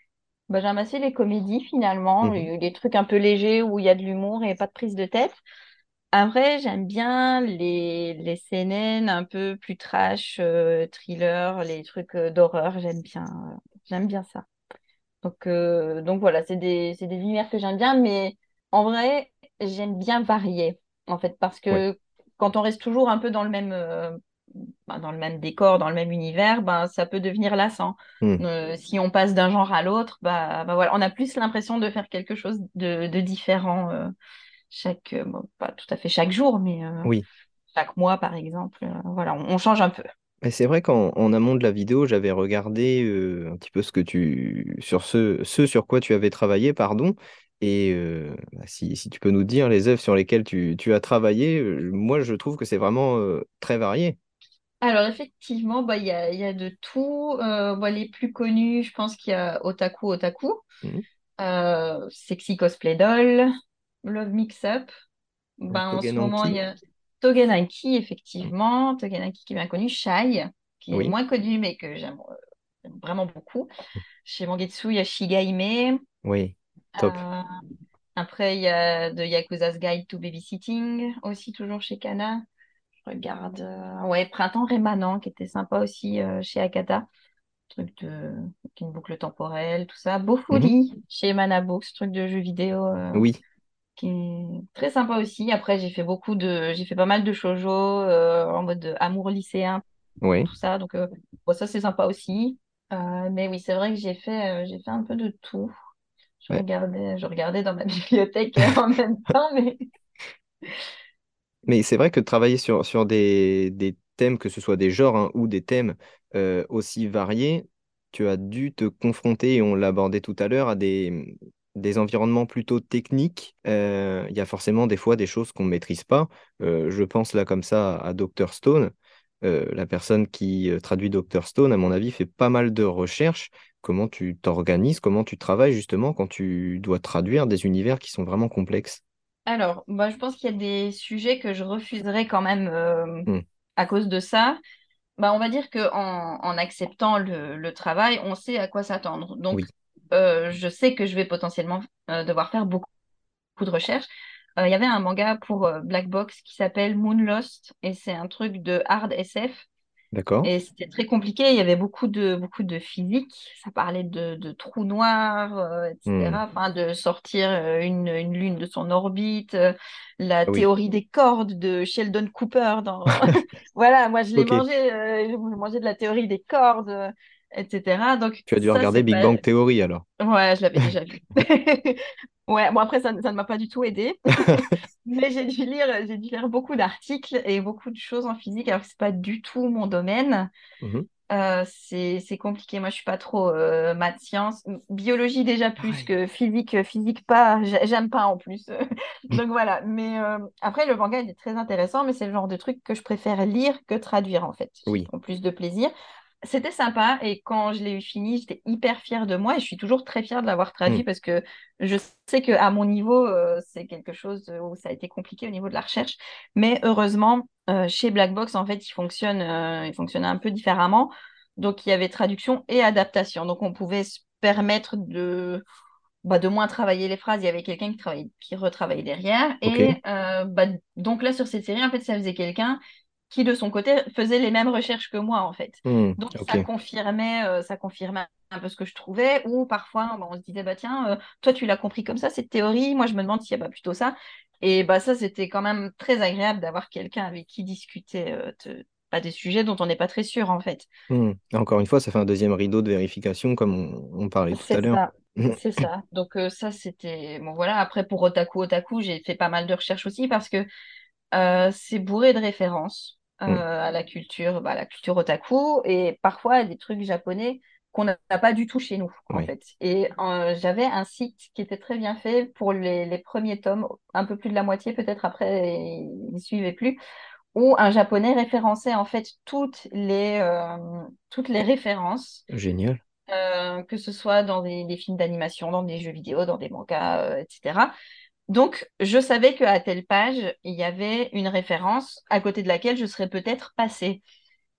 bah, j'aime assez les comédies finalement, Mhm. les, les trucs un peu légers où il y a de l'humour et pas de prise de tête. Après, j'aime bien les, les CNN un peu plus trash, thriller, les trucs d'horreur, j'aime bien, j'aime bien ça. Donc, euh, donc voilà, c'est des, c'est des univers que j'aime bien, mais en vrai, j'aime bien varier, en fait, parce Ouais. que quand on reste toujours un peu dans le même, euh, dans le même décor, dans le même univers, bah, ça peut devenir lassant. Hmm. Euh, si on passe d'un genre à l'autre, bah, bah voilà, on a plus l'impression de faire quelque chose de, de différent. chaque, bon, pas tout à fait chaque jour, mais Oui. chaque mois, par exemple. Voilà, on, on change un peu. Et c'est vrai qu'en en amont de la vidéo, j'avais regardé euh, un petit peu ce que tu sur ce, ce sur quoi tu avais travaillé, pardon. Et euh, bah, si, si tu peux nous dire les œuvres sur lesquelles tu, tu as travaillé, euh, moi je trouve que c'est vraiment très varié. Alors, effectivement, bah, il y a, y a de tout. Bah, les plus connus, je pense qu'il y a Otaku Otaku, euh, Sexy Cosplay Doll, Love Mix Up. Ben, en ce moment, il y a Togenaki, effectivement. Togenaki qui est bien connu. Shai, qui est moins connu, mais que j'aime euh, vraiment beaucoup. Chez Mangetsu, il y a Shigaime. oui, top. Euh, Après, il y a The Yakuza's Guide to Babysitting, aussi toujours chez Kana. Je regarde. euh, Ouais, Printemps rémanent, qui était sympa aussi euh, chez Akata. Truc de. avec une boucle temporelle, tout ça. Mhm. Bofuri chez Manabooks, truc de jeu vidéo Oui, qui est très sympa aussi. Après, j'ai fait beaucoup de. J'ai fait pas mal de shoujo euh, en mode amour lycéen, oui. tout ça. Donc, euh, bon, ça, c'est sympa aussi. Euh, mais oui, c'est vrai que j'ai fait, j'ai fait un peu de tout. Je Ouais. regardais, je regardais dans ma bibliothèque en même temps, mais Mais c'est vrai que travailler sur, sur des, des thèmes, que ce soit des genres hein, ou des thèmes aussi variés, tu as dû te confronter, et on l'a abordé tout à l'heure, à des, des environnements plutôt techniques. Euh, Il y a forcément des fois des choses qu'on ne maîtrise pas. Euh, je pense là comme ça à Dr Stone. Euh, la personne qui traduit Dr Stone, à mon avis, fait pas mal de recherches. Comment tu t'organises, comment tu travailles justement quand tu dois traduire des univers qui sont vraiment complexes? Alors, moi, je pense qu'il y a des sujets que je refuserais quand même Hmm. à cause de ça. Bah, on va dire que en, en acceptant le, le travail, on sait à quoi s'attendre. Donc, Oui, euh, je sais que je vais potentiellement euh, devoir faire beaucoup, beaucoup de recherches. Euh, Il y avait un manga pour Black Box qui s'appelle Moon Lost et c'est un truc de hard SF. d'accord. Et c'était très compliqué, il y avait beaucoup de, beaucoup de physique, ça parlait de, de trous noirs, euh, Hmm. etc. Enfin, de sortir une, une lune de son orbite, la Ah oui. théorie des cordes de Sheldon Cooper dans... Voilà, moi je l'ai mangé, euh, j'ai mangé de la théorie des cordes, etc. Donc Tu as dû ça, regarder Big pas... Bang Theory alors. Ouais, je l'avais déjà vu. Ouais, bon après, ça, ça ne m'a pas du tout aidé. Mais j'ai dû lire, j'ai dû lire beaucoup d'articles et beaucoup de choses en physique, alors que c'est pas du tout mon domaine. Mhm. Euh, c'est compliqué. Moi, je suis pas trop euh, maths sciences, biologie déjà plus que physique. euh, Physique pas. J'ai- J'aime pas en plus. Donc voilà. Mais euh, après, le manga il est très intéressant, mais c'est le genre de truc que je préfère lire que traduire en fait. Oui. prends plus de plaisir. C'était sympa et quand je l'ai eu fini, j'étais hyper fière de moi et je suis toujours très fière de l'avoir traduit Hmm. parce que je sais que à mon niveau, euh, c'est quelque chose où ça a été compliqué au niveau de la recherche. Mais heureusement, euh, chez Black Box, en fait, il fonctionne, euh, il un peu différemment. Donc, il y avait traduction et adaptation. Donc, on pouvait se permettre de, bah, de moins travailler les phrases. Il y avait quelqu'un qui qui retravaillait derrière. Et bah, donc là, sur cette série, en fait, ça faisait quelqu'un qui, de son côté, faisait les mêmes recherches que moi, en fait. Hmm. Donc, ça confirmait, euh, ça confirmait un peu ce que je trouvais. Ou parfois, bah, on se disait, bah, tiens, euh, toi, tu l'as compris comme ça, cette théorie. Moi, je me demande s'il n'y a pas plutôt ça. Et bah, ça, c'était quand même très agréable d'avoir quelqu'un avec qui discuter euh, de- bah, des sujets dont on n'est pas très sûr, en fait. Hmm. Encore une fois, ça fait un deuxième rideau de vérification comme on, on parlait tout à l'heure. ça, c'est ça. Donc euh, ça, c'était... Bon voilà, après pour Otaku Otaku, j'ai fait pas mal de recherches aussi parce que c'est bourré de références euh, Hmm. à la culture, bah, la culture otaku et parfois des trucs japonais qu'on n'a pas du tout chez nous, en fait. Et euh, j'avais un site qui était très bien fait pour les, les premiers tomes, un peu plus de la moitié peut-être après, il ne suivait plus, où un japonais référençait en fait toutes les, euh, toutes les références Génial. euh, que ce soit dans des, des films d'animation, dans des jeux vidéo, dans des mangas, euh, etc. Donc, je savais qu'à telle page, il y avait une référence à côté de laquelle je serais peut-être passée.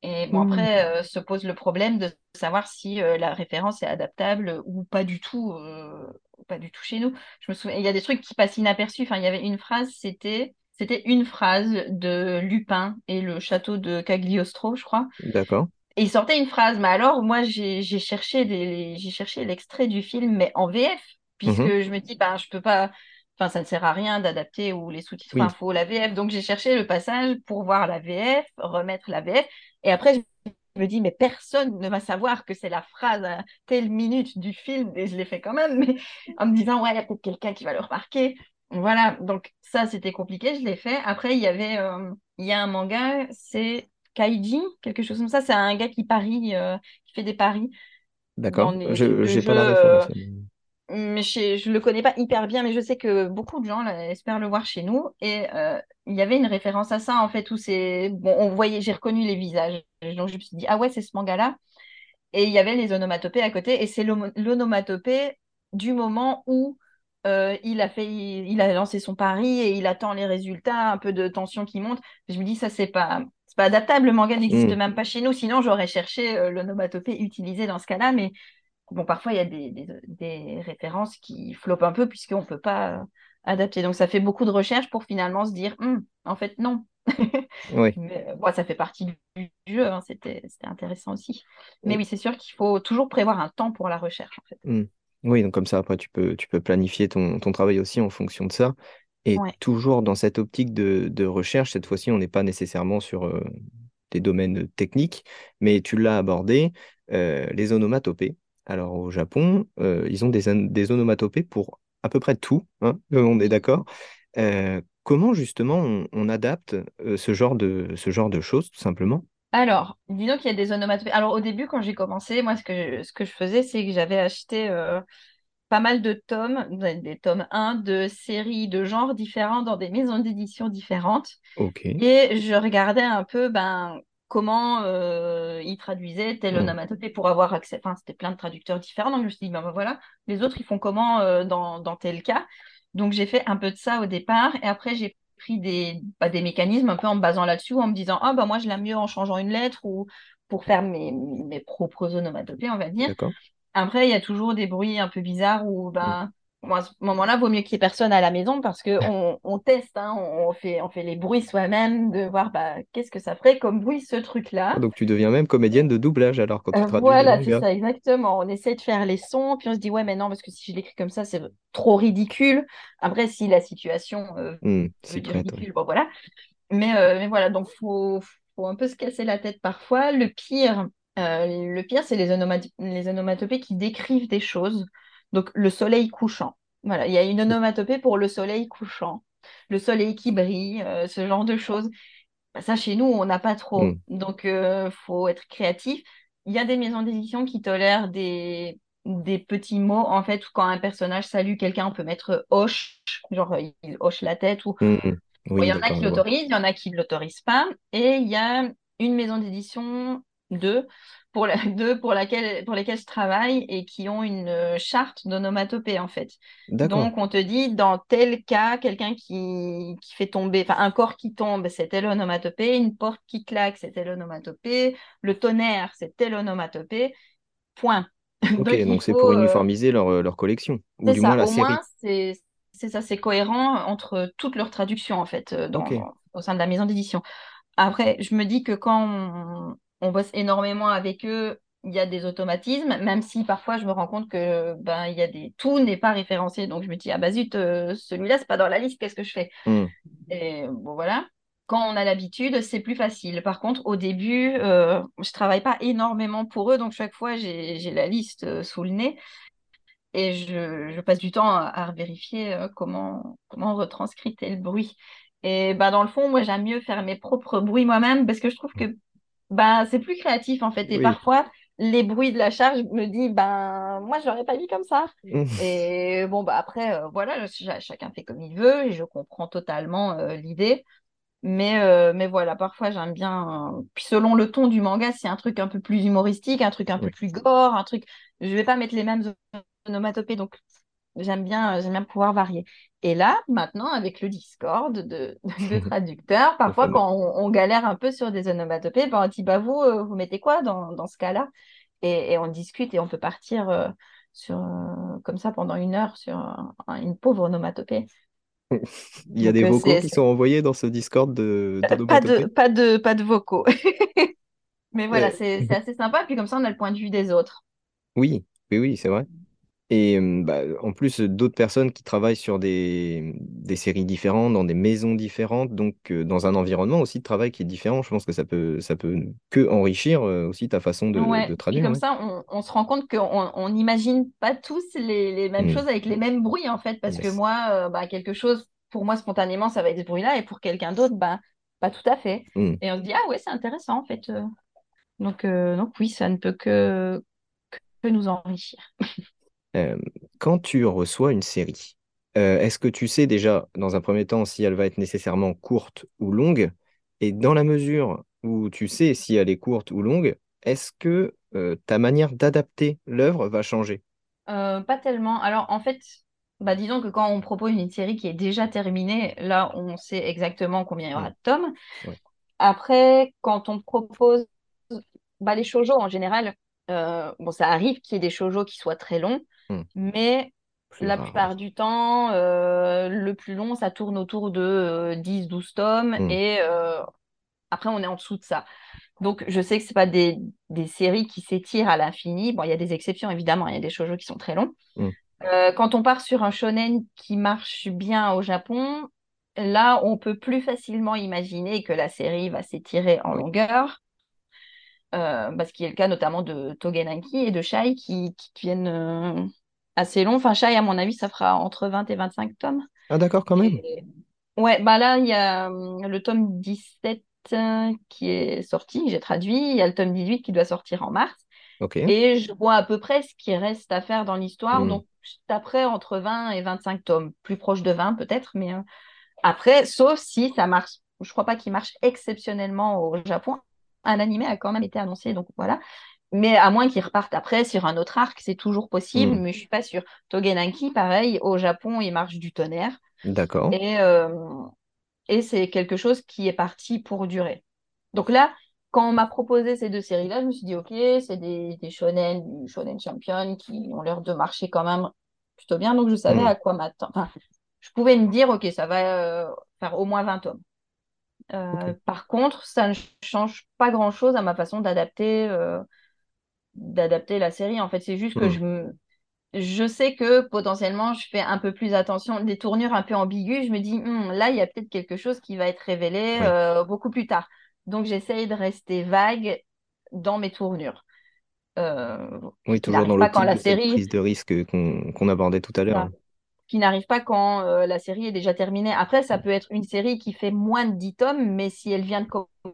Et bon, Hmm. après, euh, se pose le problème de savoir si euh, la référence est adaptable ou pas du tout, euh, pas du tout chez nous. Je me souviens, il y a des trucs qui passent inaperçus. Enfin, il y avait une phrase, c'était, c'était une phrase de Lupin et le château de Cagliostro, je crois. D'accord. Et il sortait une phrase, mais alors moi j'ai cherché des j'ai cherché l'extrait du film mais en VF puisque Mhm. je me dis ben je peux pas enfin ça ne sert à rien d'adapter ou les sous-titres Oui. faut la VF donc j'ai cherché le passage pour voir la VF, remettre la VF et après je me dis mais personne ne va savoir que c'est la phrase à telle minute du film et je l'ai fait quand même mais en me disant ouais il y a peut-être quelqu'un qui va le remarquer. Voilà, donc ça c'était compliqué, je l'ai fait. Après il y avait euh, il y a un manga, c'est Kaiji, quelque chose comme ça. C'est un gars qui parie, euh, qui fait des paris D'accord. j'ai pas la euh, référence. Mais je le connais pas hyper bien, mais je sais que beaucoup de gens là, espèrent le voir chez nous. Et euh, il y avait une référence à ça, en fait, où c'est. Bon, on voyait, j'ai reconnu les visages. Donc je me suis dit, ah ouais, c'est ce manga-là. Et il y avait les onomatopées à côté. Et c'est l'onomatopée du moment où euh, il a fait, il a lancé son pari et il attend les résultats, un peu de tension qui monte. Je me dis, ça, c'est pas, pas adaptable. Le manga n'existe Hmm. même pas chez nous. Sinon, j'aurais cherché euh, l'onomatopée utilisée dans ce cas-là. Mais bon, parfois, il y a des, des, des références qui flopent un peu puisqu'on ne peut pas euh, adapter. Donc, ça fait beaucoup de recherches pour finalement se dire, Hum, en fait, non. Oui. Mais euh, bon, ça fait partie du jeu, hein, c'était, intéressant aussi. Mais oui, c'est sûr qu'il faut toujours prévoir un temps pour la recherche, en fait. Hmm. Oui, donc comme ça, après, tu peux, tu peux planifier ton, ton travail aussi en fonction de ça. Et Ouais. toujours dans cette optique de, de recherche, cette fois-ci, on n'est pas nécessairement sur euh, des domaines techniques, mais tu l'as abordé, euh, les onomatopées. Alors au Japon, euh, ils ont des, onomatopées pour à peu près tout, hein, on est d'accord. Euh, comment justement on, on adapte euh, ce genre de, ce genre de choses, tout simplement? Alors, disons qu'il y a des onomatopées. Alors, au début, quand j'ai commencé, moi, ce que je, ce que je faisais, c'est que j'avais acheté euh, pas mal de tomes, des tomes un de séries de genres différents dans des maisons d'édition différentes. Ok. Et je regardais un peu ben, comment euh, ils traduisaient telle Hmm. onomatopée pour avoir accès. Enfin, c'était plein de traducteurs différents. Donc, je me suis dit, ben, ben, voilà, les autres, ils font comment euh, dans, dans tel cas? Donc, j'ai fait un peu de ça au départ. Et après, j'ai pris des, bah, des mécanismes un peu en me basant là-dessus, en me disant, ah, bah, moi, je l'aime mieux en changeant une lettre ou pour faire mes, mes propres onomatopées, on va dire. Après, il y a toujours des bruits un peu bizarres où, Hmm. ben, bon, à ce moment-là, vaut mieux qu'il n'y ait personne à la maison parce qu'on on teste, hein, on, fait, on fait les bruits soi-même, de voir bah, qu'est-ce que ça ferait comme bruit ce truc-là. Donc tu deviens même comédienne de doublage alors quand tu Euh, traduis voilà, c'est ça, exactement. On essaie de faire les sons, puis on se dit, ouais, mais non, parce que si je l'écris comme ça, c'est trop ridicule. Après, si la situation euh, oui. ridicule, bon, voilà. Mais, euh, mais voilà, donc faut, faut un peu se casser la tête parfois. Le pire, euh, le pire, c'est les onomat- les onomatopées qui décrivent des choses. Donc le soleil couchant. Voilà, il y a une onomatopée pour le soleil couchant, le soleil qui brille, euh, ce genre de choses. Bah, ça, chez nous, on n'a pas trop. Hmm. Donc, euh, faut être créatif. il y a des maisons d'édition qui tolèrent des, des petits mots. En fait, quand un personnage salue quelqu'un, on peut mettre hoche, genre il hoche la tête. Ou... Mm, mm. Bon, il y en a qui l'autorisent, il y en a qui ne l'autorisent pas. Et il y a une maison d'édition, deux, pour, la, deux pour, laquelle, pour lesquelles je travaille et qui ont une euh, charte d'onomatopée, en fait. Donc, on te dit, dans tel cas, quelqu'un qui, qui fait tomber, enfin, un corps qui tombe, c'est telle onomatopée, une porte qui claque, c'est telle onomatopée, le tonnerre, c'est telle onomatopée, point. Ok, Donc, c'est pour euh, uniformiser leur, euh, leur collection, ou c'est du moins la au série. c'est ça, c'est cohérent entre toutes leurs traductions, en fait, dans, au sein de la maison d'édition. Après, je me dis que quand on, on bosse énormément avec eux, il y a des automatismes, même si parfois je me rends compte que ben il y a des tout n'est pas référencé, donc je me dis ah bah zut, euh, celui-là c'est pas dans la liste, qu'est-ce que je fais? Hmm. Et bon voilà. Quand on a l'habitude, c'est plus facile. Par contre, au début, euh, je travaille pas énormément pour eux, donc chaque fois j'ai j'ai la liste euh, sous le nez et je, je passe du temps à, à vérifier euh, comment comment on retranscrit tel bruit. Et bah dans le fond, moi j'aime mieux faire mes propres bruits moi-même parce que je trouve que ben, c'est plus créatif en fait. Et Oui. parfois, les bruits de la charge me disent, ben, moi, je l'aurais pas mis comme ça. Et bon, bah après, euh, voilà, ch- chacun fait comme il veut et je comprends totalement euh, l'idée. Mais, euh, mais voilà, parfois, j'aime bien. Puis selon le ton du manga, c'est un truc un peu plus humoristique, un truc un peu plus gore, un truc. Je vais pas mettre les mêmes onomatopées, donc j'aime bien, euh, j'aime bien pouvoir varier. Et là, maintenant, avec le Discord de, de traducteurs, parfois quand on, on galère un peu sur des onomatopées, ben, on dit, bah vous, euh, vous mettez quoi dans, dans ce cas-là? Et, et on discute et on peut partir euh, sur, euh, comme ça pendant une heure sur un- une pauvre onomatopée. Il y a Donc, des vocaux qui sont envoyés dans ce Discord de pas de, pas de, pas de vocaux. Mais voilà, Euh, c'est c'est assez sympa. Puis comme ça, on a le point de vue des autres. Oui, oui, oui, c'est vrai. Et bah, en plus, d'autres personnes qui travaillent sur des, des séries différentes, dans des maisons différentes, donc euh, dans un environnement aussi de travail qui est différent, je pense que ça peut, ça peut que enrichir euh, aussi ta façon de, Ouais, traduire, comme ouais. ça, on, on se rend compte qu'on on n'imagine pas tous les, les mêmes Hmm. choses avec les mêmes bruits, en fait, parce que moi, euh, bah, quelque chose, pour moi, spontanément, ça va être ce bruit-là, et pour quelqu'un d'autre, bah, pas tout à fait. Hmm. Et on se dit, ah ouais, c'est intéressant, en fait. Donc, donc oui, ça ne peut que, que nous enrichir. Euh, quand tu reçois une série, euh, est-ce que tu sais déjà, dans un premier temps, si elle va être nécessairement courte ou longue? Et dans la mesure où tu sais si elle est courte ou longue, est-ce que euh, ta manière d'adapter l'œuvre va changer? Pas tellement. Alors, en fait, bah, disons que quand on propose une série qui est déjà terminée, là, on sait exactement combien il y aura de tomes. Ouais. Après, quand on propose bah, les shoujo en général, euh, bon, ça arrive qu'il y ait des shoujo qui soient très longs, Hmm. mais Plus la rare, plupart du temps, euh, le plus long, ça tourne autour de euh, 10-12 tomes Hmm. et euh, après, on est en dessous de ça. Donc, je sais que c'est pas des, des séries qui s'étirent à l'infini. Bon, il y a des exceptions, évidemment, il y a des shoujo qui sont très longs. Hmm. Euh, quand on part sur un shonen qui marche bien au Japon, là, on peut plus facilement imaginer que la série va s'étirer en longueur, euh, parce qu'il y a le cas notamment de Togenaki et de Shai qui, qui viennent euh, assez longs. Enfin, Shai, à mon avis, ça fera entre 20 et 25 tomes. Ah, d'accord, quand même. Et... Ouais, bah là, il y a euh, le tome 17 euh, qui est sorti, j'ai traduit. Il y a le tome 18 qui doit sortir en mars. Ok. Et je vois à peu près ce qui reste à faire dans l'histoire. Hmm. Donc, après, entre 20 et 25 tomes. Plus proche de 20 peut-être, mais euh, après, sauf si ça marche. Je crois pas qu'il marche exceptionnellement au Japon. Un animé a quand même été annoncé, donc voilà. Mais à moins qu'ils repartent après sur un autre arc, c'est toujours possible, Hmm. mais je suis pas sûre. Togenaki, pareil, au Japon, il marche du tonnerre. D'accord. Et, euh, et c'est quelque chose qui est parti pour durer. Donc là, quand on m'a proposé ces deux séries-là, je me suis dit, OK, c'est des, des shonen, du shonen champion qui ont l'air de marcher quand même plutôt bien. Donc je savais Hmm. à quoi m'attendre. Enfin, je pouvais me dire, OK, ça va euh, faire au moins 20 tomes. Euh, par contre, ça ne change pas grand-chose à ma façon d'adapter euh, d'adapter la série. En fait, c'est juste que Hmm. je me, je sais que potentiellement, je fais un peu plus attention. Des tournures un peu ambiguës, je me dis, Hmm, là, il y a peut-être quelque chose qui va être révélé euh, beaucoup plus tard. Donc, j'essaye de rester vague dans mes tournures. Euh, Oui, toujours dans pas quand la série, prise de risque qu'on abordait tout à l'heure. Qui n'arrive pas quand euh, la série est déjà terminée. Après, ça peut être une série qui fait moins de 10 tomes, mais si elle vient de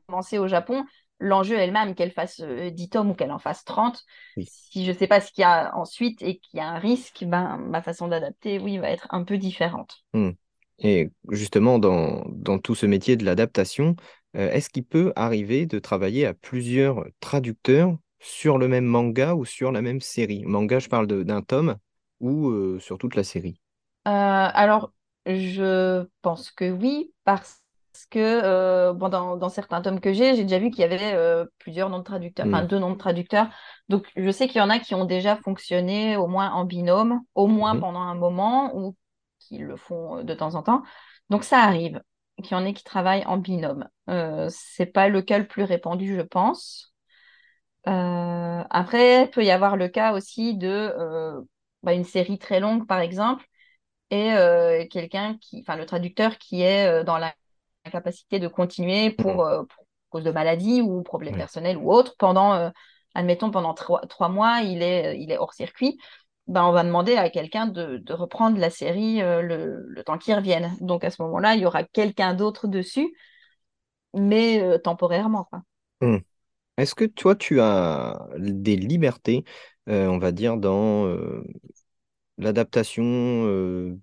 commencer au Japon, l'enjeu elle-même, qu'elle fasse 10 tomes ou qu'elle en fasse 30, Oui. si je ne sais pas ce qu'il y a ensuite et qu'il y a un risque, ben, ma façon d'adapter, oui, va être un peu différente. Hmm. Et justement, dans, dans tout ce métier de l'adaptation, euh, est-ce qu'il peut arriver de travailler à plusieurs traducteurs sur le même manga ou sur la même série? Manga, je parle d'un tome ou euh, sur toute la série? Euh, alors, je pense que oui, parce que euh, bon, dans, dans certains tomes que j'ai, j'ai déjà vu qu'il y avait euh, plusieurs noms de traducteurs, enfin Hmm. deux noms de traducteurs. Donc, je sais qu'il y en a qui ont déjà fonctionné au moins en binôme, au moins Mhm. pendant un moment, ou qui le font de temps en temps. Donc, ça arrive qu'il y en ait qui travaillent en binôme. Euh, c'est pas le cas le plus répandu, je pense. Après, il peut y avoir le cas aussi de bah, une série très longue, par exemple et euh, quelqu'un qui, enfin le traducteur qui est euh, dans la capacité de continuer pour, euh, pour cause de maladie ou problème Oui. personnel ou autre pendant, admettons, pendant trois, trois mois, il est, il est hors circuit. Ben, on va demander à quelqu'un de, de reprendre la série euh, le, le temps qu'il revienne. Donc à ce moment-là, il y aura quelqu'un d'autre dessus, mais euh, temporairement. Hmm. Est-ce que toi, tu as des libertés, euh, on va dire, dans l'adaptation euh,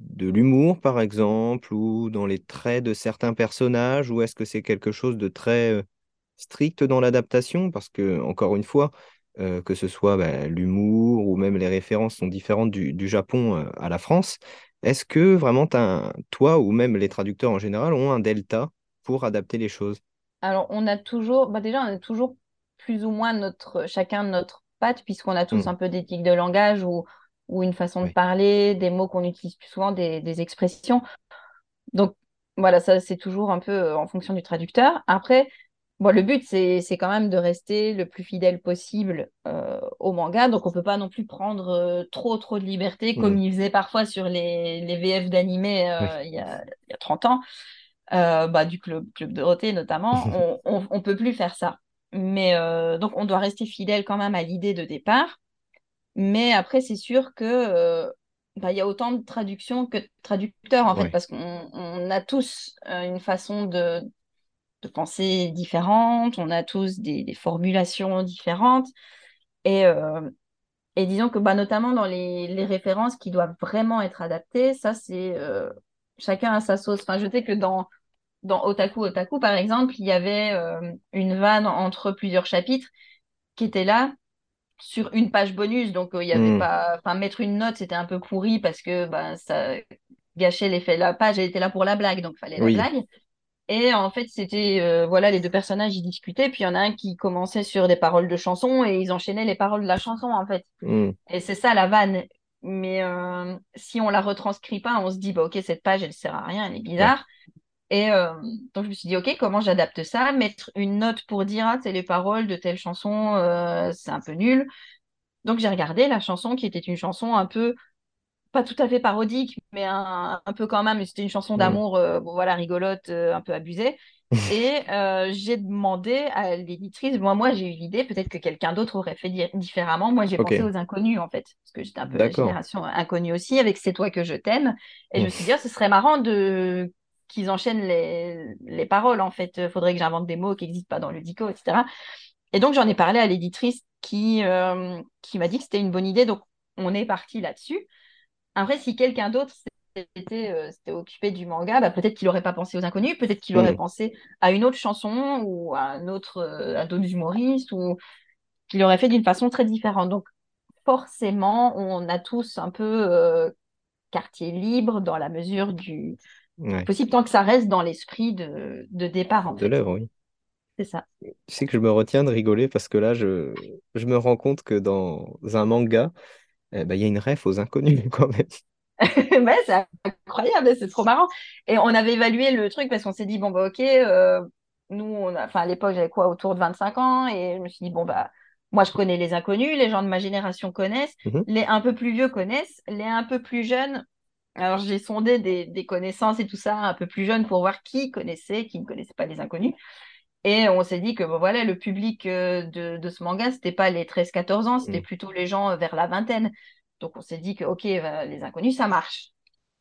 de l'humour, par exemple, ou dans les traits de certains personnages, ou est-ce que c'est quelque chose de très euh, strict dans l'adaptation? Parce que, encore une fois, euh, que ce soit bah, l'humour ou même les références sont différentes du, du Japon à la France, est-ce que vraiment un- toi ou même les traducteurs en général ont un delta pour adapter les choses? Alors, on a toujours, bah déjà, on a toujours plus ou moins notre, chacun notre patte, puisqu'on a tous Hmm, un peu d'éthique de langage ou, ou une façon de parler, des mots qu'on utilise plus souvent, des, des expressions. Donc, voilà, ça, c'est toujours un peu euh, en fonction du traducteur. Après, bon, le but, c'est, quand même de rester le plus fidèle possible euh, au manga. Donc, on peut pas non plus prendre euh, trop, trop de liberté, comme ils faisaient parfois sur les, les VF d'animé oui. il y a, il y a 30 ans bah, du club, club Dorothée notamment, on, on, on peut plus faire ça. Mais donc, on doit rester fidèle quand même à l'idée de départ. Mais après, c'est sûr que euh, bah, il y a autant de traductions que de traducteurs, en fait, parce qu'on on a tous euh, une façon de, de penser différente, on a tous des, des formulations différentes. Et, euh, et disons que bah, notamment dans les, les références qui doivent vraiment être adaptées, ça, c'est euh, chacun à sa sauce. Enfin, je sais que dans dans Otaku Otaku, par exemple, il y avait euh, une vanne entre plusieurs chapitres qui était là sur une page bonus. Donc, euh, il y avait Hmm, pas. Enfin, mettre une note, c'était un peu pourri parce que ben, ça gâchait l'effet. La page, elle était là pour la blague, donc fallait la blague. Et en fait, c'était. euh, voilà, les deux personnages, ils discutaient. Puis il y en a un qui commençait sur des paroles de chanson et ils enchaînaient les paroles de la chanson, en fait. Hmm, Et c'est ça la vanne. Mais euh, si on la retranscrit pas, on se dit, bah, ok, cette page, elle sert à rien, elle est ouais. Et euh, donc, je me suis dit, OK, comment j'adapte ça? Mettre une note pour dire, ah, c'est les paroles de telle chanson, euh, c'est un peu nul. Donc, j'ai regardé la chanson qui était une chanson un peu, pas tout à fait parodique, mais un, un peu quand même, c'était une chanson Hmm. d'amour, euh, bon, voilà, rigolote, un peu abusée. Et j'ai demandé à l'éditrice, moi, moi, j'ai eu l'idée, peut-être que quelqu'un d'autre aurait fait di- différemment. Moi, j'ai pensé aux inconnus, en fait, parce que j'étais un peu la génération inconnue aussi, avec C'est toi que je t'aime. Et je me suis dit, ah, ce serait marrant de qu'ils enchaînent les, les paroles, en fait. Il faudrait que j'invente des mots qui n'existent pas dans le dico, etc. Et donc, j'en ai parlé à l'éditrice qui, euh, qui m'a dit que c'était une bonne idée. Donc, on est parti là-dessus. Après, si quelqu'un d'autre s'était euh, occupé du manga, bah, peut-être qu'il n'aurait pas pensé aux inconnus, peut-être qu'il aurait hmm, pensé à une autre chanson ou à un autre, euh, à d'autres humoristes ou qu'il aurait fait d'une façon très différente. Donc, forcément, on a tous un peu euh, quartier libre dans la mesure du ouais. possible, tant que ça reste dans l'esprit de, de départ, en De l'œuvre, oui. C'est ça. Tu sais que je me retiens de rigoler parce que là, je, je me rends compte que dans un manga, eh ben, il y a une ref aux inconnus quand même. Ouais, c'est incroyable, c'est trop marrant. Et on avait évalué le truc parce qu'on s'est dit, bon, bah, ok, euh, nous, on a, enfin, à l'époque, j'avais quoi, autour de 25 ans, et je me suis dit, bon, bah, moi, je connais les inconnus, les gens de ma génération connaissent, Mhm, les un peu plus vieux connaissent, les un peu plus jeunes. Alors, j'ai sondé des, des connaissances et tout ça, un peu plus jeunes, pour voir qui connaissait, qui ne connaissait pas les inconnus. Et on s'est dit que, bon, voilà, le public euh, de, de ce manga, c'était pas les 13-14 ans, c'était hmm, plutôt les gens euh, vers la vingtaine. Donc, on s'est dit que, ok, euh, les inconnus, ça marche.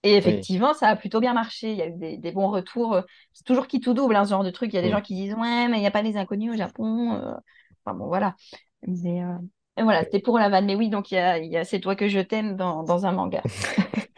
Et Oui. effectivement, ça a plutôt bien marché. Il y a eu des, des bons retours. C'est toujours qui tout double, hein, ce genre de truc. Il y a des Mm. gens qui disent Ouais, mais il n'y a pas les inconnus au Japon. euh. Enfin bon, voilà. Mais, euh, et voilà, c'était pour la vanne. Mais oui, donc il y a, y a C'est toi que je t'aime dans, dans un manga.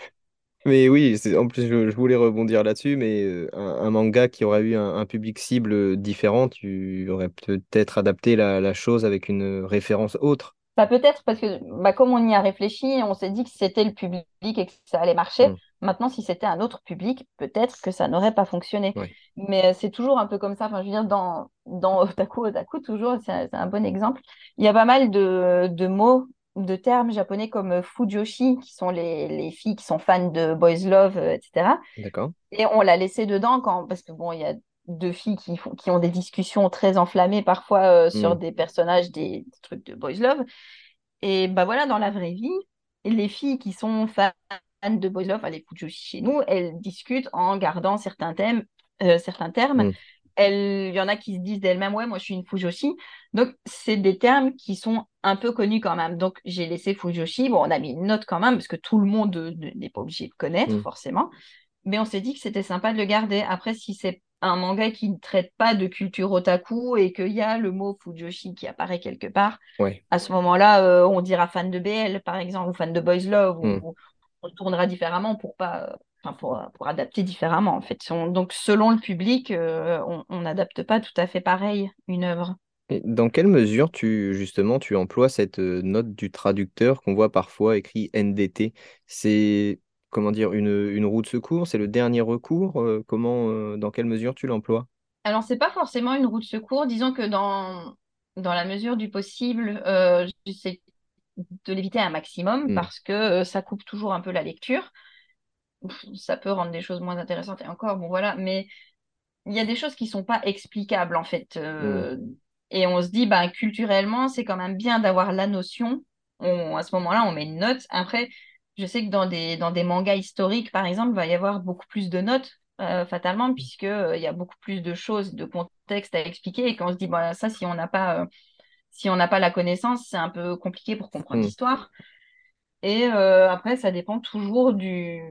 Mais oui, c'est- en plus, je, je voulais rebondir là-dessus, mais euh, un, un manga qui aurait eu un, un public cible différent, tu aurais peut-être adapté la, la chose avec une référence autre. Bah, peut-être parce que bah, comme on y a réfléchi, on s'est dit que c'était le public et que ça allait marcher. Mm. Maintenant, si c'était un autre public, peut-être que ça n'aurait pas fonctionné. Mais euh, c'est toujours un peu comme ça. Enfin, je veux dire, dans, dans Otaku, Otaku, toujours, c'est un, c'est un bon exemple. Il y a pas mal de, de mots, de termes japonais comme euh, fujoshi, qui sont les, les filles qui sont fans de boys love, euh, etc. D'accord? Et on l'a laissé dedans quand, parce que bon, il y a deux filles qui font, qui ont des discussions très enflammées parfois euh, sur Mm. des personnages, des, des trucs de boys love. Et bah voilà, dans la vraie vie, les filles qui sont fans de boys love, les fujoshi chez nous, elles discutent en gardant certains thèmes, euh, certains termes. Mm. Il y en a qui se disent d'elles-mêmes, ouais, moi je suis une fujoshi. Donc, c'est des termes qui sont un peu connus quand même. Donc, j'ai laissé fujoshi. Bon, on a mis une note quand même, parce que tout le monde n'est pas obligé de connaître, Mm. forcément. Mais on s'est dit que c'était sympa de le garder. Après, si c'est un manga qui ne traite pas de culture otaku et qu'il y a le mot fujoshi qui apparaît quelque part, Ouais. à ce moment-là, euh, on dira fan de BL, par exemple, ou fan de Boys Love, ou, Mm. ou on tournera différemment pour pas, euh, enfin, pour, pour adapter différemment, en fait. On- donc, selon le public, euh, on n'adapte pas tout à fait pareil une œuvre. Et dans quelle mesure tu justement tu emploies cette euh, note du traducteur qu'on voit parfois écrit NDT? C'est comment dire une, une roue de secours? C'est le dernier recours? Euh, comment euh, dans quelle mesure tu l'emploies? Alors, c'est pas forcément une roue de secours. Disons que dans, dans la mesure du possible, euh, j'essaie de l'éviter un maximum Mm. parce que euh, ça coupe toujours un peu la lecture. Ça peut rendre des choses moins intéressantes et encore, bon voilà, mais il y a des choses qui sont pas explicables en fait. Euh, et on se dit, bah, culturellement, c'est quand même bien d'avoir la notion. On- à ce moment-là, on met une note. Après, je sais que dans des, dans des mangas historiques, par exemple, il va y avoir beaucoup plus de notes, euh, fatalement, puisque, euh, il y a beaucoup plus de choses, de contexte à expliquer. Et quand on se dit, bah, ça, si on n'a pas, euh, si on n'a pas la connaissance, c'est un peu compliqué pour comprendre Mm. l'histoire. Et euh, après, ça dépend toujours du,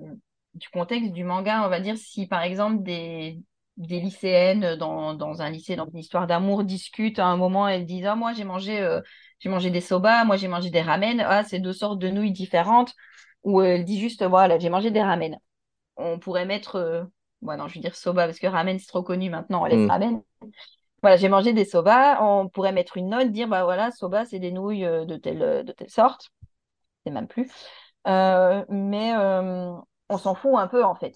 du contexte du manga. On va dire si, par exemple, des, des lycéennes dans, dans un lycée, dans une histoire d'amour, discutent à un moment, elles disent, Ah, moi, j'ai mangé, euh, j'ai mangé des soba, moi, j'ai mangé des ramen. Ah, c'est deux sortes de nouilles différentes. Ou euh, elle dit juste, voilà, j'ai mangé des ramen. On pourrait mettre, euh, bon, non, je veux dire soba, parce que ramen, c'est trop connu maintenant, on laisse Mm. ramen. Voilà, j'ai mangé des soba. On pourrait mettre une note, dire, bah voilà, soba, c'est des nouilles euh, de telle, de telle sorte. C'est même plus. Euh, mais euh, on s'en fout un peu en fait.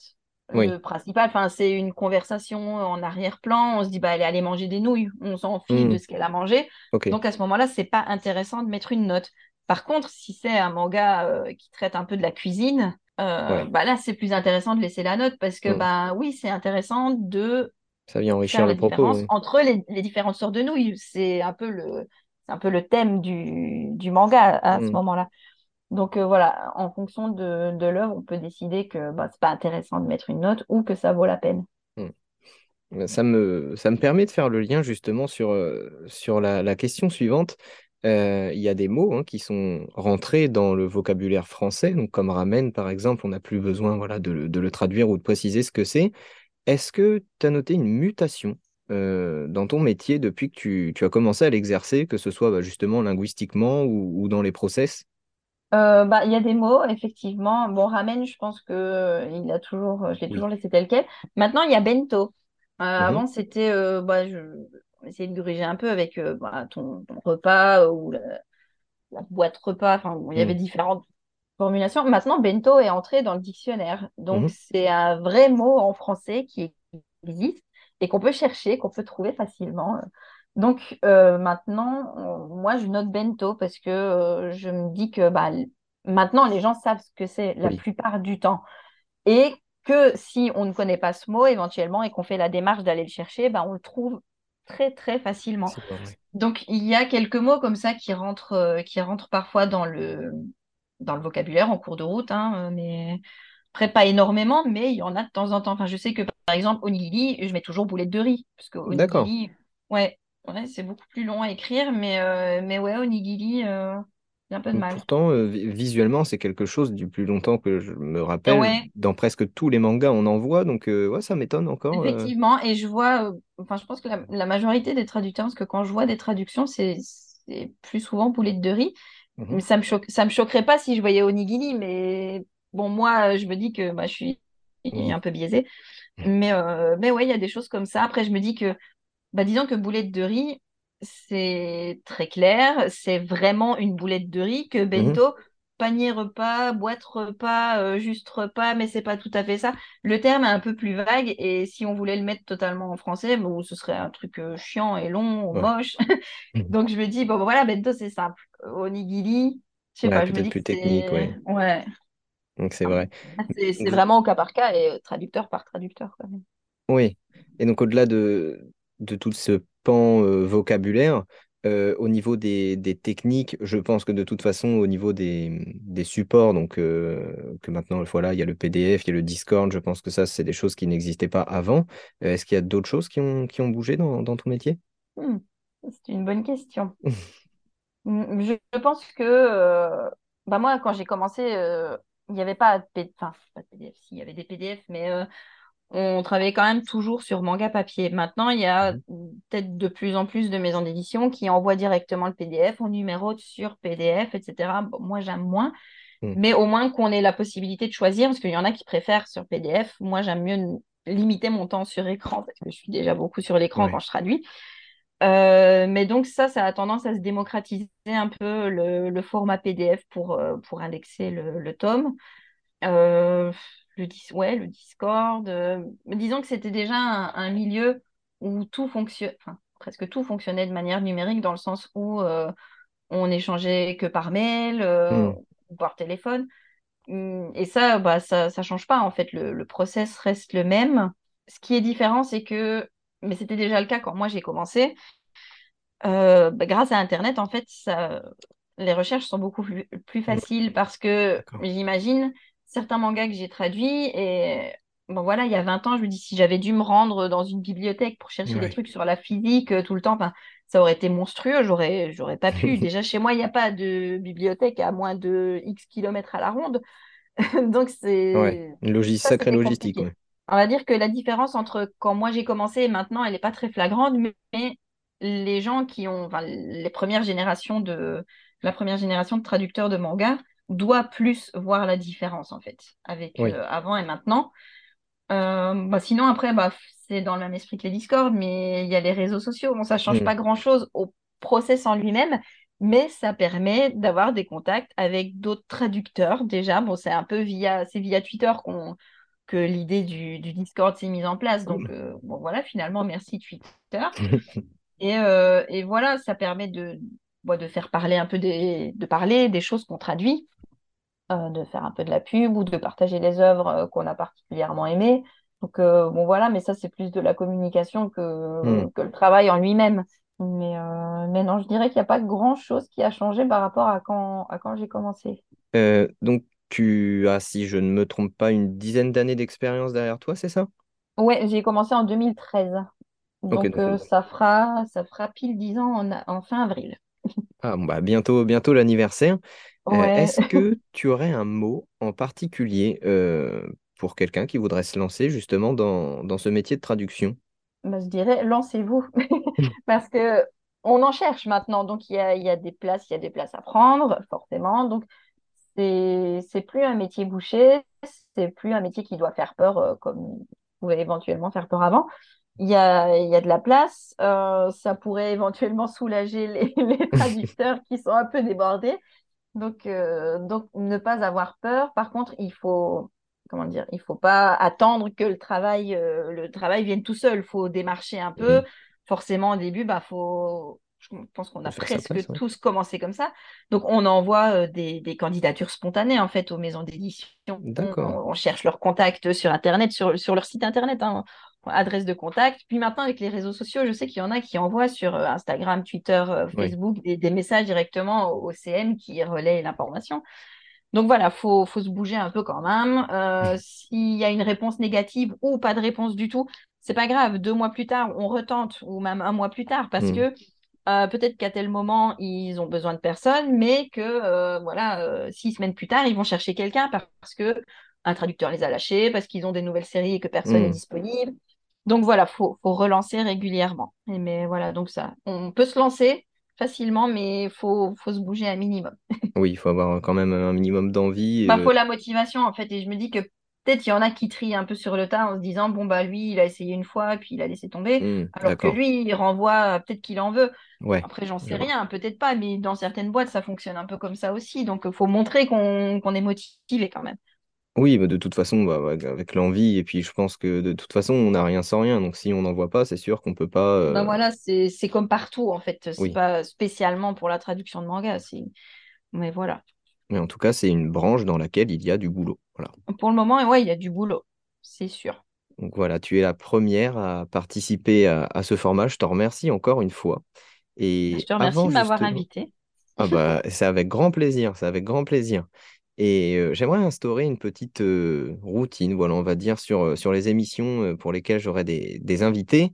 Oui. Le principal, enfin, c'est une conversation en arrière-plan. On se dit, bah, elle est allée manger des nouilles. On s'en fiche Mm. de ce qu'elle a mangé. Donc à ce moment-là, c'est pas intéressant de mettre une note. Par contre, si c'est un manga euh, qui traite un peu de la cuisine, euh, Ouais. bah là, c'est plus intéressant de laisser la note parce que, Mm. bah oui, c'est intéressant de Ça vient enrichir faire le la propos. oui. entre les, les différentes sortes de nouilles. C'est un peu le, un peu le thème du, du manga à ce Mm. moment-là. Donc euh, voilà, en fonction de, l'œuvre, on peut décider que bah, c'est pas intéressant de mettre une note ou que ça vaut la peine. Mm. Ça me, ça me permet de faire le lien justement sur, euh, la, question suivante. Euh, il y a des mots hein, qui sont rentrés dans le vocabulaire français, donc comme ramen par exemple, on n'a plus besoin voilà, de, le- traduire ou de préciser ce que c'est. Est-ce que tu as noté une mutation dans ton métier depuis que tu, as commencé à l'exercer, que ce soit bah, justement linguistiquement ou dans les process? Euh, bah, il y a des mots, effectivement. Bon, ramen, je pense que euh, il a toujours, je l'ai Oui. toujours laissé tel quel. Maintenant, il y a bento. Euh, Mhm. avant, c'était, euh, bah, je, on essayait de gruger un peu avec euh, bah, ton, ton repas euh, ou la, la boîte repas. Enfin, bon, il y avait Mm. différentes formulations. Maintenant, bento est entré dans le dictionnaire. Donc, Mhm. c'est un vrai mot en français qui existe et qu'on peut chercher, qu'on peut trouver facilement. Donc, euh, maintenant, on- moi, je note bento parce que euh, je me dis que bah, maintenant, les gens savent ce que c'est la Oui, plupart du temps. Et que si on ne connaît pas ce mot éventuellement et qu'on fait la démarche d'aller le chercher, bah, on le trouve très, très facilement. Donc, il y a quelques mots comme ça qui rentrent, euh, qui rentrent parfois dans le, dans le vocabulaire en cours de route, hein, mais après, pas énormément, mais il y en a de temps en temps. Enfin, je sais que par exemple, onigiri, je mets toujours boulette de riz, parce que onigiri, ouais, ouais, c'est beaucoup plus long à écrire, mais, euh, mais ouais, onigiri, euh, J'ai un peu de mal. Pourtant, euh, vi- visuellement, c'est quelque chose du plus longtemps que je me rappelle. ouais, Dans presque tous les mangas, on en voit, donc euh, ouais, ça m'étonne encore. euh. effectivement. Et je vois, enfin, je pense que la, la majorité des traducteurs, parce que quand je vois des traductions, c'est plus souvent boulettes de riz. Mais ça me choque, ça me choquerait pas si je voyais onigiri, mais bon, moi, je me dis que bah, je suis Oui. un peu biaisée. Mais, euh, mais ouais, il y a des choses comme ça. Après, je me dis que, bah, disons que boulette de riz, c'est très clair. C'est vraiment une boulette de riz que Mhm. bento, panier repas, boîte repas, euh, juste repas, mais c'est pas tout à fait ça. Le terme est un peu plus vague et si on voulait le mettre totalement en français, bon, ce serait un truc euh, chiant et long, ou Ouais. moche. Mhm. Donc je me dis, bon, voilà, bento, c'est simple. Onigiri, je sais Ouais, pas, je me dis que plus technique, ouais. Ouais, Donc c'est Enfin, vrai. c'est vraiment au cas par cas et traducteur par traducteur, quand même. Oui, et donc au-delà de, de tout ce pan euh, vocabulaire, euh, au niveau des, des techniques, je pense que de toute façon, au niveau des, des supports, donc euh, que maintenant, voilà, il y a le PDF, il y a le Discord, je pense que ça, c'est des choses qui n'existaient pas avant. Euh, est-ce qu'il y a d'autres choses qui ont, qui ont bougé dans, dans ton métier? Hmm, c'est une bonne question. Hmm, Je je pense que bah moi, quand j'ai commencé, il n'y avait pas de P- enfin, pas de PDF, si, il y avait des PDF, mais on travaillait quand même toujours sur manga papier. Maintenant, il y a Mhm. peut-être de plus en plus de maisons d'édition qui envoient directement le PDF, on numérote sur PDF, etc. Bon, moi, j'aime moins, Mhm. mais au moins qu'on ait la possibilité de choisir, parce qu'il y en a qui préfèrent sur PDF. Moi, j'aime mieux limiter mon temps sur écran, parce que je suis déjà beaucoup sur l'écran quand je traduis. Euh, mais donc ça, ça a tendance à se démocratiser un peu le, le format PDF pour, euh, pour indexer le, le tome. Euh, le, dis- ouais, le Discord. euh, disons que c'était déjà un, un milieu où tout fonctionne, enfin, presque tout fonctionnait de manière numérique dans le sens où euh, on échangeait que par mail euh, Mhm. ou par téléphone. Hum, Et ça, bah, ça, ça change pas en fait. Le, le process reste le même. Ce qui est différent, c'est que, mais c'était déjà le cas quand moi j'ai commencé, euh, bah, grâce à Internet, en fait, ça, les recherches sont beaucoup plus, plus Ouais, faciles parce que j'imagine certains mangas que j'ai traduits et bon voilà, il y a 20 ans, je me dis si j'avais dû me rendre dans une bibliothèque pour chercher des Ouais. trucs sur la physique euh, tout le temps, ça aurait été monstrueux, j'aurais j'aurais pas pu. Déjà chez moi, il n'y a pas de bibliothèque à moins de X kilomètres à la ronde, donc Ouais. c'est Une ça sacrée logistique, ouais. On va dire que la différence entre quand moi j'ai commencé et maintenant, elle n'est pas très flagrante, mais mais les gens qui ont, enfin, les premières générations de, la première génération de traducteurs de manga doit plus voir la différence en fait avec Oui. euh, avant et maintenant. Euh, bah, sinon après, bah, c'est dans le même esprit que les Discord, mais il y a les réseaux sociaux. Bon, ça change Mhm. pas grand-chose au process en lui-même, mais ça permet d'avoir des contacts avec d'autres traducteurs déjà. Bon, c'est un peu via, c'est via Twitter qu'on que l'idée du, du Discord s'est mise en place. Donc, Cool. euh, bon, voilà, finalement, merci Twitter. Et, euh, et voilà, ça permet de, bon, de faire parler un peu des, de parler des choses qu'on traduit, euh, de faire un peu de la pub ou de partager les œuvres euh, qu'on a particulièrement aimées. Donc, euh, bon, voilà, mais ça, c'est plus de la communication que, Mhm. que le travail en lui-même. Mais, mais non, je dirais qu'il n'y a pas grand-chose qui a changé par rapport à quand, à quand j'ai commencé. Donc, tu as, si je ne me trompe pas, une dizaine d'années d'expérience derrière toi, c'est ça? Ouais, j'ai commencé en 2013. Ok, Donc, donc ça fera, ça fera pile 10 ans en, en fin avril. Ah, bon, bah, bientôt, bientôt l'anniversaire. Euh, Ouais, est-ce que tu aurais un mot en particulier euh, pour quelqu'un qui voudrait se lancer justement dans, dans ce métier de traduction? bah, je dirais, lancez-vous. Parce que on en cherche maintenant. Donc, il y a, il y a des places, il y a des places à prendre, forcément. Donc, c'est, c'est plus un métier bouché, c'est plus un métier qui doit faire peur, euh, comme pouvait éventuellement faire peur avant. Il y a, y a de la place. euh, ça pourrait éventuellement soulager les, les traducteurs qui sont un peu débordés. Donc, euh, donc, ne pas avoir peur. Par contre, il faut, comment dire, il faut pas attendre que le travail, euh, le travail vienne tout seul. Il faut démarcher un peu. Mhm. Forcément, au début, bah, faut, je pense qu'on a place, presque ouais. tous commencé comme ça. Donc, on envoie euh, des, des candidatures spontanées, en fait, aux maisons d'édition. On cherche leurs contacts sur Internet, sur, sur leur site Internet, hein, adresse de contact. Puis maintenant, avec les réseaux sociaux, je sais qu'il y en a qui envoient sur euh, Instagram, Twitter, euh, Oui. Facebook des, des messages directement au, CM qui relaient l'information. Donc voilà, faut, faut se bouger un peu quand même. Euh, s'il y a une réponse négative ou pas de réponse du tout, c'est pas grave. Deux mois plus tard, on retente ou même un mois plus tard parce Mhm. que Euh, peut-être qu'à tel moment, ils ont besoin de personne, mais que euh, voilà, six semaines plus tard, ils vont chercher quelqu'un parce que un traducteur les a lâchés, parce qu'ils ont des nouvelles séries et que personne n'est Hmm. disponible. Donc voilà, faut, faut relancer régulièrement. Et mais voilà, donc ça, on peut se lancer facilement, mais faut, faut se bouger un minimum. Oui, il faut avoir quand même un minimum d'envie. Bah, euh, faut la motivation en fait, et je me dis que peut-être il y en a qui trient un peu sur le tas en se disant bon bah lui, il a essayé une fois, puis il a laissé tomber, hmm, alors que lui, il renvoie, peut-être qu'il en veut. Ouais, Après, j'en je sais rien, peut-être pas, mais dans certaines boîtes, ça fonctionne un peu comme ça aussi. Donc, il faut montrer qu'on qu'on est motivé quand même. Oui, bah, de toute façon, bah, ouais, avec l'envie, et puis je pense que de toute façon, on n'a rien sans rien. Donc si on n'en voit pas, c'est sûr qu'on peut pas. Ben euh, voilà, c'est c'est comme partout en fait. C'est Oui, pas spécialement pour la traduction de manga, c'est mais voilà. mais en tout cas, c'est une branche dans laquelle il y a du boulot. Voilà. Pour le moment, ouais, il y a du boulot, c'est sûr. Donc voilà, tu es la première à participer à, à ce format. Je t'en remercie encore une fois. Je Et te remercie avant de m'avoir justement, invité. ah bah, c'est avec grand plaisir, c'est avec grand plaisir. Et euh, j'aimerais instaurer une petite euh, routine, voilà, on va dire, sur, sur les émissions pour lesquelles j'aurai des, des invités.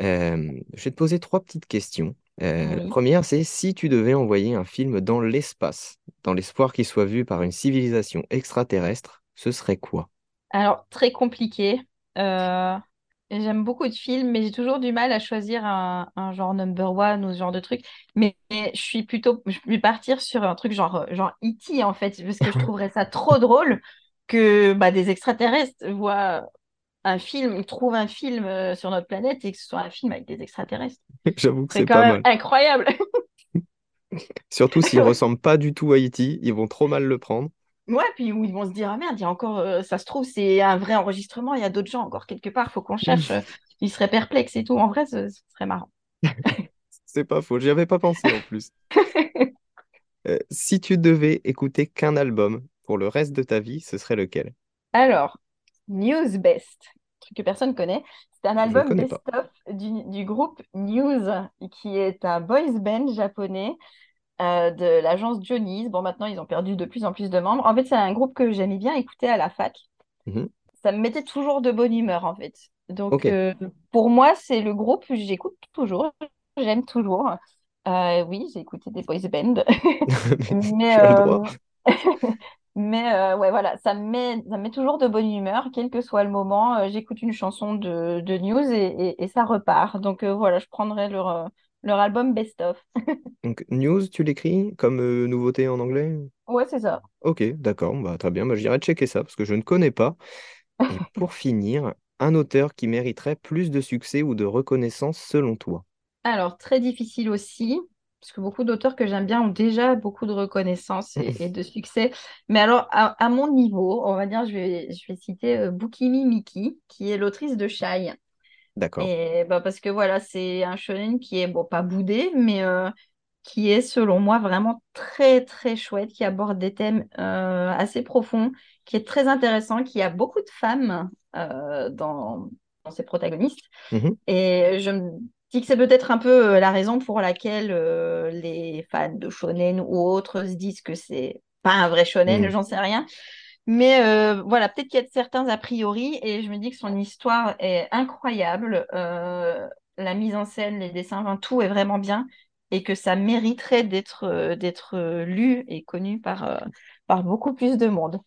Euh, je vais te poser trois petites questions. Euh, la première, c'est si tu devais envoyer un film dans l'espace, dans l'espoir qu'il soit vu par une civilisation extraterrestre, ce serait quoi? Alors, très compliqué. Euh, J'aime beaucoup de films, mais j'ai toujours du mal à choisir un, un genre number one ou ce genre de truc. Mais, mais je suis plutôt, je vais partir sur un truc genre, genre E.T. en fait, parce que je trouverais ça trop drôle que bah, des extraterrestres voient un film, trouvent un film euh, sur notre planète et que ce soit un film avec des extraterrestres. J'avoue que C'est c'est quand pas même mal. incroyable. Surtout s'ils ressemblent pas du tout à E.T., ils vont trop mal le prendre. Ouais, puis où ils vont se dire, ah merde, il y a encore, euh, ça se trouve, c'est un vrai enregistrement, il y a d'autres gens encore quelque part, faut qu'on cherche. euh, Ils seraient perplexes et tout. En vrai, ce, ce serait marrant. C'est pas faux, j'y avais pas pensé en plus. Euh, si tu devais écouter qu'un album pour le reste de ta vie, ce serait lequel? Alors, News Best, truc que personne connaît, c'est un album best-of du, du groupe News, qui est un boys band japonais euh, de l'agence Johnny's. Bon, maintenant, ils ont perdu de plus en plus de membres. En fait, c'est un groupe que j'aimais bien écouter à la fac. Mhm. Ça me mettait toujours de bonne humeur, en fait. Donc, euh, pour moi, c'est le groupe que j'écoute toujours. J'aime toujours. Euh, oui, j'ai écouté des boys bands. Mais, euh, mais ouais, voilà, ça me met, ça me met toujours de bonne humeur, quel que soit le moment. J'écoute une chanson de, de News et, et- et ça repart. Donc voilà, je prendrai leur, leur album Best of. Donc, news, tu l'écris comme euh, nouveauté en anglais? Ouais, c'est ça. Ok, d'accord, bah, très bien, bah, j'irai checker ça parce que je ne connais pas. Et pour finir, un auteur qui mériterait plus de succès ou de reconnaissance selon toi? Alors, très difficile aussi, parce que beaucoup d'auteurs que j'aime bien ont déjà beaucoup de reconnaissance et, et de succès. Mais alors, à, à mon niveau, on va dire, je vais, je vais citer euh, Bukimi Miki, qui est l'autrice de Shy. D'accord. Et bah, parce que voilà, c'est un shonen qui est, bon, pas boudé, mais euh, qui est, selon moi, vraiment très, très chouette, qui aborde des thèmes euh, assez profonds, qui est très intéressant, qui a beaucoup de femmes euh, dans, dans ses protagonistes. Mhm. Et je me dis que c'est peut-être un peu la raison pour laquelle euh, les fans de shonen ou autres se disent que c'est pas un vrai shonen, Mm. j'en sais rien. Mais euh, voilà, peut-être qu'il y a certains a priori, et je me dis que son histoire est incroyable. Euh, la mise en scène, les dessins, enfin, tout est vraiment bien, et que ça mériterait d'être euh, d'être lu et connu par, par beaucoup plus de monde.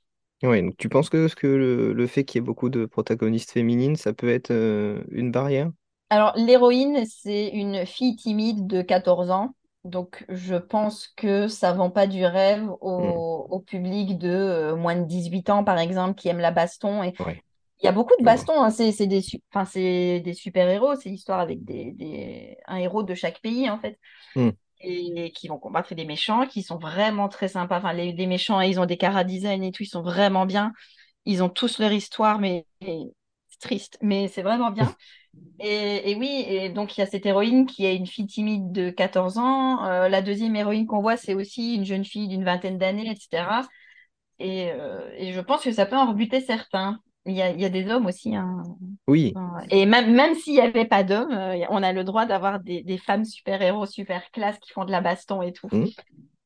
Ouais, donc tu penses que, que le, le fait qu'il y ait beaucoup de protagonistes féminines, ça peut être euh, une barrière? Alors, l'héroïne, c'est une fille timide de 14 ans. Donc, je pense que ça vend pas du rêve au, au public de euh, moins de 18 ans, par exemple, qui aime la baston. Et Ouais, il y a beaucoup de bastons, hein. C'est, des, su- enfin, c'est des super-héros. C'est l'histoire avec des, des- un héros de chaque pays, en fait, Mm. et qui vont combattre des méchants, qui sont vraiment très sympas. Enfin, les, les méchants, ils ont des chara design et tout, ils sont vraiment bien. Ils ont tous leur histoire, mais c'est triste, mais c'est vraiment bien. Et, et oui, et donc il y a cette héroïne qui est une fille timide de 14 ans. Euh, la deuxième héroïne qu'on voit, c'est aussi une jeune fille d'une vingtaine d'années, etc. Et, euh, et je pense que ça peut en rebuter certains. Il y a, il y a des hommes aussi. hein. Oui, Enfin, Et même, même s'il n'y avait pas d'hommes, euh, on a le droit d'avoir des, des femmes super-héros, super classe qui font de la baston et tout. Mm.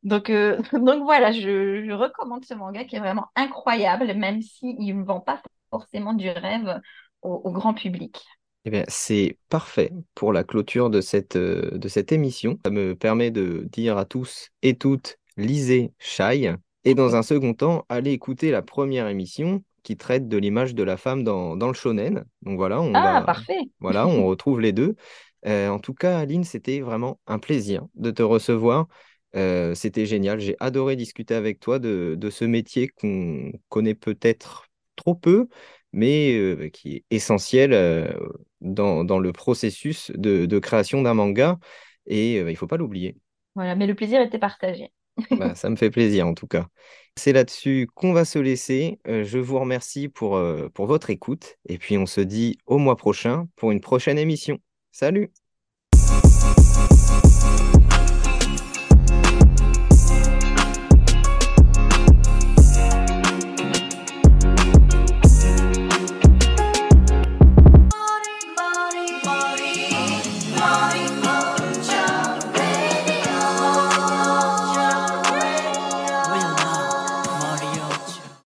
Donc, euh, donc voilà, je, je recommande ce manga qui est vraiment incroyable, même s'il ne vend pas forcément du rêve au, au grand public. Eh bien, c'est parfait pour la clôture de cette, euh, de cette émission. Ça me permet de dire à tous et toutes, lisez Shai. Et dans un second temps, allez écouter la première émission qui traite de l'image de la femme dans, dans le shonen. Donc voilà, on Ah, parfait. voilà, on retrouve les deux. Euh, en tout cas, Aline, c'était vraiment un plaisir de te recevoir. Euh, c'était génial. J'ai adoré discuter avec toi de, de ce métier qu'on connaît peut-être trop peu, mais euh, qui est essentiel euh, dans, dans le processus de, de création d'un manga. Et euh, il ne faut pas l'oublier. Voilà, mais le plaisir était partagé. Bah, ça me fait plaisir en tout cas. C'est là-dessus qu'on va se laisser. Je vous remercie pour, pour votre écoute et puis on se dit au mois prochain pour une prochaine émission. Salut!